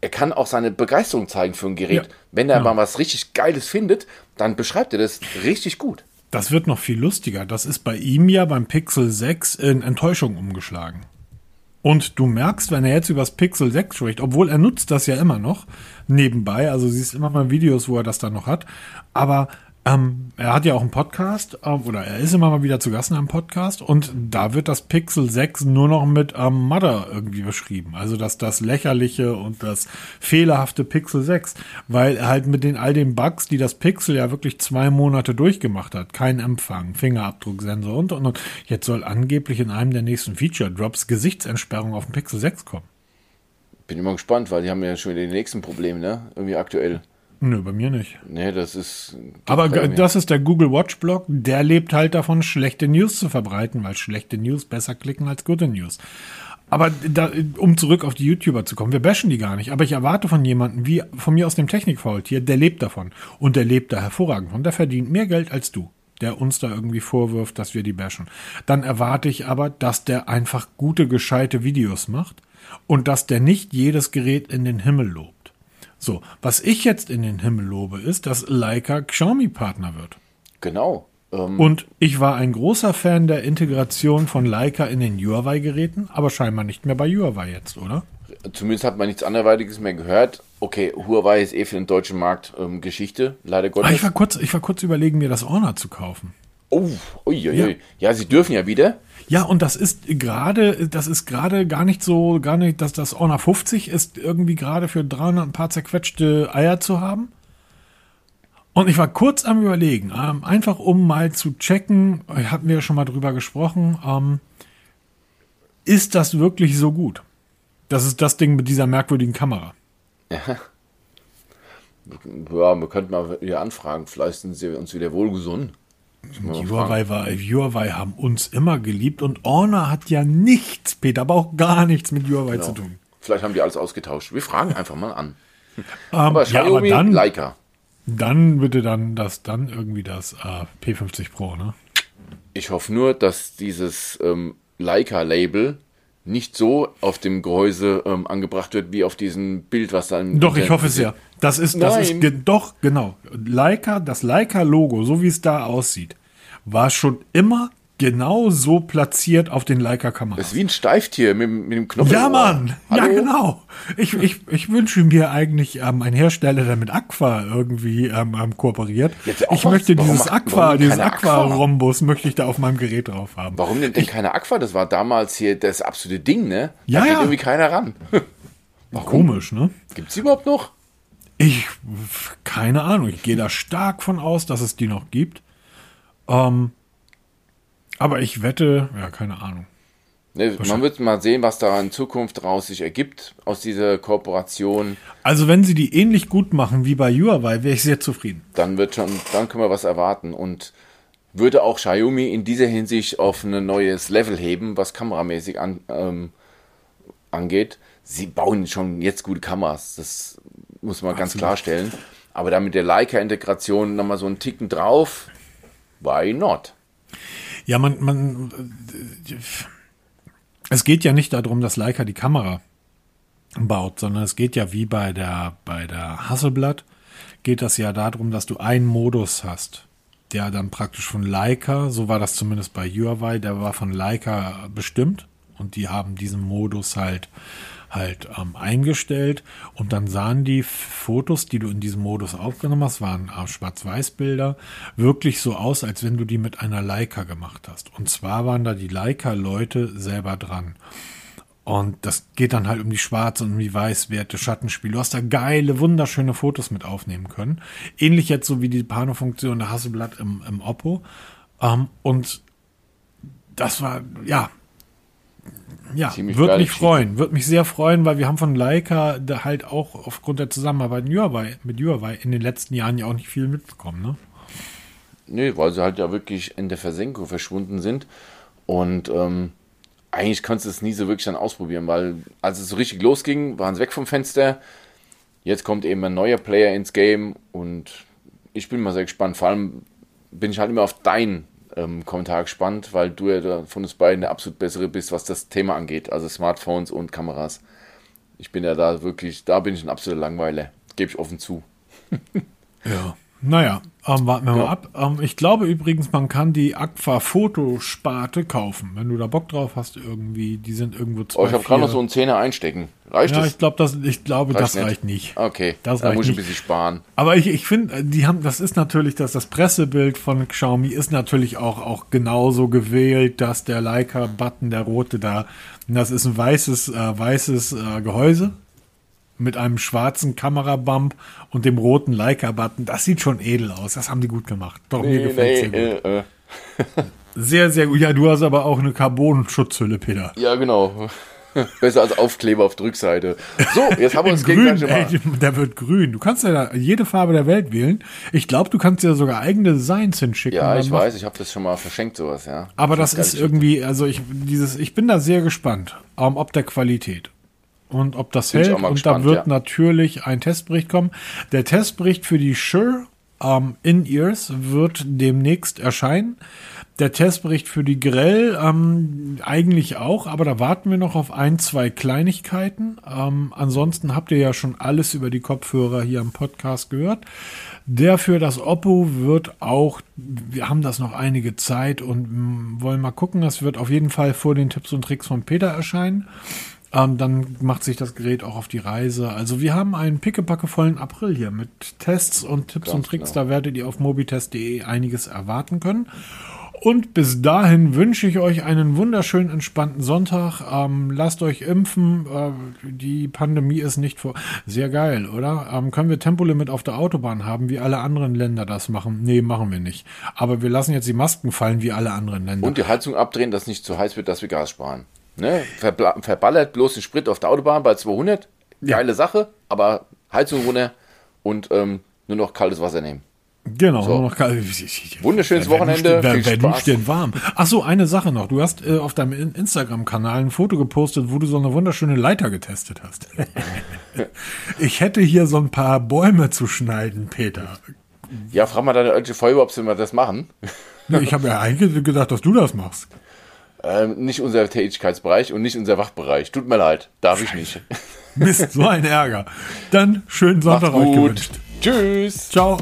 er kann auch seine Begeisterung zeigen für ein Gerät. Ja. Wenn er ja. mal was richtig Geiles findet, dann beschreibt er das richtig gut. Das wird noch viel lustiger. Das ist bei ihm ja beim Pixel 6 in Enttäuschung umgeschlagen. Und du merkst, wenn er jetzt über das Pixel 6 spricht, obwohl er nutzt das ja immer noch nebenbei, also siehst immer mal Videos, wo er das dann noch hat, aber ähm, er hat ja auch einen Podcast, ähm, oder er ist immer mal wieder zu Gast in einem Podcast und da wird das Pixel 6 nur noch mit ähm, Mother irgendwie beschrieben. Also dass das lächerliche und das fehlerhafte Pixel 6, weil er halt mit den all den Bugs, die das Pixel ja wirklich zwei Monate durchgemacht hat, kein Empfang, Fingerabdrucksensor und und und. Jetzt soll angeblich in einem der nächsten Feature Drops Gesichtsentsperrung auf dem Pixel 6 kommen. Bin immer gespannt, weil die haben ja schon wieder die nächsten Probleme, ne? Irgendwie aktuell. Nö, bei mir nicht. Nee, das ist. Aber das ist der Google Watch Blog, der lebt halt davon, schlechte News zu verbreiten, weil schlechte News besser klicken als gute News. Aber da, um zurück auf die YouTuber zu kommen, wir bashen die gar nicht, aber ich erwarte von jemandem wie von mir aus dem Technikfaultier, der lebt davon. Und der lebt da hervorragend von. Der verdient mehr Geld als du, der uns da irgendwie vorwirft, dass wir die bashen. Dann erwarte ich aber, dass der einfach gute, gescheite Videos macht und dass der nicht jedes Gerät in den Himmel lobt. So, was ich jetzt in den Himmel lobe, ist, dass Leica Xiaomi-Partner wird. Genau. Ähm und ich war ein großer Fan der Integration von Leica in den Huawei-Geräten, aber scheinbar nicht mehr bei Huawei jetzt, oder? Zumindest hat man nichts anderweitiges mehr gehört. Okay, Huawei ist eh für den deutschen Markt ähm, Geschichte, leider Gottes. Ah, ich, war kurz, ich war kurz überlegen, mir das Honor zu kaufen. Oh, ui, ui, ja. ja, sie dürfen ja wieder. Ja, und das ist gerade, das ist gerade gar nicht so, gar nicht, dass das Honor 50 ist, irgendwie gerade für 300 ein paar zerquetschte Eier zu haben. Und ich war kurz am überlegen, ähm, einfach um mal zu checken, hatten wir schon mal drüber gesprochen, ähm, ist das wirklich so gut? Das ist das Ding mit dieser merkwürdigen Kamera. Ja. Ja, wir könnten mal wieder anfragen, vielleicht sind sie uns wieder wohlgesonnen. Huawei, war, Huawei haben uns immer geliebt und Honor hat ja nichts, Peter, aber auch gar nichts mit Huawei genau. zu tun. Vielleicht haben die alles ausgetauscht. Wir fragen einfach mal an. Ähm, aber Xiaomi, ja, aber dann, Leica. Dann bitte dann das, dann irgendwie das äh, P50 Pro, ne? Ich hoffe nur, dass dieses ähm, Leica-Label nicht so auf dem Gehäuse ähm, angebracht wird, wie auf diesem Bild, was dann. Doch, ich hoffe es ja. Das ist, das Nein. ist, ge doch, genau. Leica, das Leica-Logo, so wie es da aussieht, war schon immer genau so platziert auf den Leica-Kameras. Das ist wie ein Steiftier mit, mit dem Knopf. Ja, Mann. Hallo? Ja, genau. Ich, ich, ich wünsche mir eigentlich ähm, einen Hersteller, der mit Aqua irgendwie ähm, ähm kooperiert. ich möchte warum dieses macht, Aqua, dieses Aqua-Rhombus möchte ich da auf meinem Gerät drauf haben. Warum denn, denn keine Aqua? Das war damals hier das absolute Ding, ne? Da ja, geht ja. irgendwie keiner ran. Warum? Komisch, ne? Gibt's die überhaupt noch? Ich, keine Ahnung. Ich gehe da stark von aus, dass es die noch gibt. Ähm, aber ich wette, ja, keine Ahnung. Ne, man wird mal sehen, was da in Zukunft daraus sich ergibt, aus dieser Kooperation. Also wenn sie die ähnlich gut machen wie bei Huawei, wäre ich sehr zufrieden. Dann wird schon, dann können wir was erwarten und würde auch Xiaomi in dieser Hinsicht auf ein neues Level heben, was kameramäßig an, ähm, angeht. Sie bauen schon jetzt gute Kameras. Das muss man Absolut. ganz klarstellen. Aber da mit der Leica-Integration nochmal so einen Ticken drauf, why not? Ja, man, man, es geht ja nicht darum, dass Leica die Kamera baut, sondern es geht ja wie bei der, bei der Hasselblatt, geht das ja darum, dass du einen Modus hast, der dann praktisch von Leica, so war das zumindest bei Huawei, der war von Leica bestimmt und die haben diesen Modus halt halt ähm, eingestellt und dann sahen die Fotos, die du in diesem Modus aufgenommen hast, waren äh, Schwarz-Weiß-Bilder, wirklich so aus, als wenn du die mit einer Leica gemacht hast. Und zwar waren da die Leica-Leute selber dran. Und das geht dann halt um die Schwarz- und um die Weißwerte, Schattenspiel. Du hast da geile, wunderschöne Fotos mit aufnehmen können. Ähnlich jetzt so wie die Pano-Funktion der Hasselblatt im, im Oppo. Ähm, und das war, ja, ja, würde mich freuen, würde mich sehr freuen, weil wir haben von Leica da halt auch aufgrund der Zusammenarbeit mit Huawei, in den letzten Jahren ja auch nicht viel mitbekommen, ne? Nee, weil sie halt ja wirklich in der Versenkung verschwunden sind und ähm, eigentlich konntest du es nie so wirklich dann ausprobieren, weil als es so richtig losging, waren sie weg vom Fenster. Jetzt kommt eben ein neuer Player ins Game und ich bin mal sehr gespannt. Vor allem bin ich halt immer auf deinen ähm, Kommentar gespannt, weil du ja von uns beiden der absolut bessere bist, was das Thema angeht, also Smartphones und Kameras. Ich bin ja da wirklich, da bin ich ein absoluter Langweiler, gebe ich offen zu. ja. Naja, ähm, warten wir ja. mal ab. Ähm, ich glaube übrigens, man kann die Aqua Fotosparte kaufen, wenn du da Bock drauf hast irgendwie. Die sind irgendwo zwei. Oh, ich habe gerade noch so einen Zehner einstecken. Reicht ja, das? ich glaube, das, ich glaube, reicht das nicht. reicht nicht. Okay, das da muss ich ein bisschen sparen. Aber ich, ich finde, die haben, das ist natürlich, dass das Pressebild von Xiaomi ist natürlich auch, auch genauso gewählt, dass der Leica-Button, der rote da, das ist ein weißes, äh, weißes äh, Gehäuse mit einem schwarzen Kamerabump und dem roten Leica-Button. Das sieht schon edel aus. Das haben die gut gemacht. Doch, nee, mir gefällt nee, sehr gut. Äh, äh. sehr, sehr gut. Ja, du hast aber auch eine Carbon-Schutzhülle, Peter. Ja, genau. Besser als Aufkleber auf der Rückseite. So, jetzt haben wir uns grün, ey, Der wird grün. Du kannst ja jede Farbe der Welt wählen. Ich glaube, du kannst ja sogar eigene Designs hinschicken. Ja, ich weiß, ich habe das schon mal verschenkt, sowas, ja. Aber das, das ist irgendwie, also ich, dieses, ich bin da sehr gespannt, um, ob der Qualität und ob das Bin hält. Und gespannt, da wird ja. natürlich ein Testbericht kommen. Der Testbericht für die Shure ähm, In-Ears wird demnächst erscheinen. Der Testbericht für die Grell ähm, eigentlich auch, aber da warten wir noch auf ein, zwei Kleinigkeiten. Ähm, ansonsten habt ihr ja schon alles über die Kopfhörer hier im Podcast gehört. Der für das Oppo wird auch, wir haben das noch einige Zeit und mh, wollen mal gucken. Das wird auf jeden Fall vor den Tipps und Tricks von Peter erscheinen. Ähm, dann macht sich das Gerät auch auf die Reise. Also wir haben einen pickepackevollen April hier mit Tests und Tipps Ganz und Tricks. Genau. Da werdet ihr auf mobitest.de einiges erwarten können. Und bis dahin wünsche ich euch einen wunderschönen, entspannten Sonntag. Ähm, lasst euch impfen. Äh, die Pandemie ist nicht vor. Sehr geil, oder? Ähm, können wir Tempolimit auf der Autobahn haben, wie alle anderen Länder das machen? Nee, machen wir nicht. Aber wir lassen jetzt die Masken fallen, wie alle anderen Länder. Und die Heizung abdrehen, dass es nicht zu heiß wird, dass wir Gas sparen. Ne? verballert bloß den Sprit auf der Autobahn bei 200. Geile ja. Sache, aber Heizung runter und ähm, nur noch kaltes Wasser nehmen. Genau, so. nur noch kalt. Wunderschönes wer, Wochenende. Wer, wer duscht denn warm? Ach so, eine Sache noch. Du hast äh, auf deinem Instagram-Kanal ein Foto gepostet, wo du so eine wunderschöne Leiter getestet hast. ich hätte hier so ein paar Bäume zu schneiden, Peter. Ja, frag mal deine alte Feuerwehr, ob sie mal das machen. ich habe ja eigentlich gedacht, dass du das machst. Ähm, nicht unser Tätigkeitsbereich und nicht unser Wachbereich. Tut mir leid, darf ich nicht. Mist, so ein Ärger. Dann schönen Sonntag euch gewünscht. Tschüss. Ciao.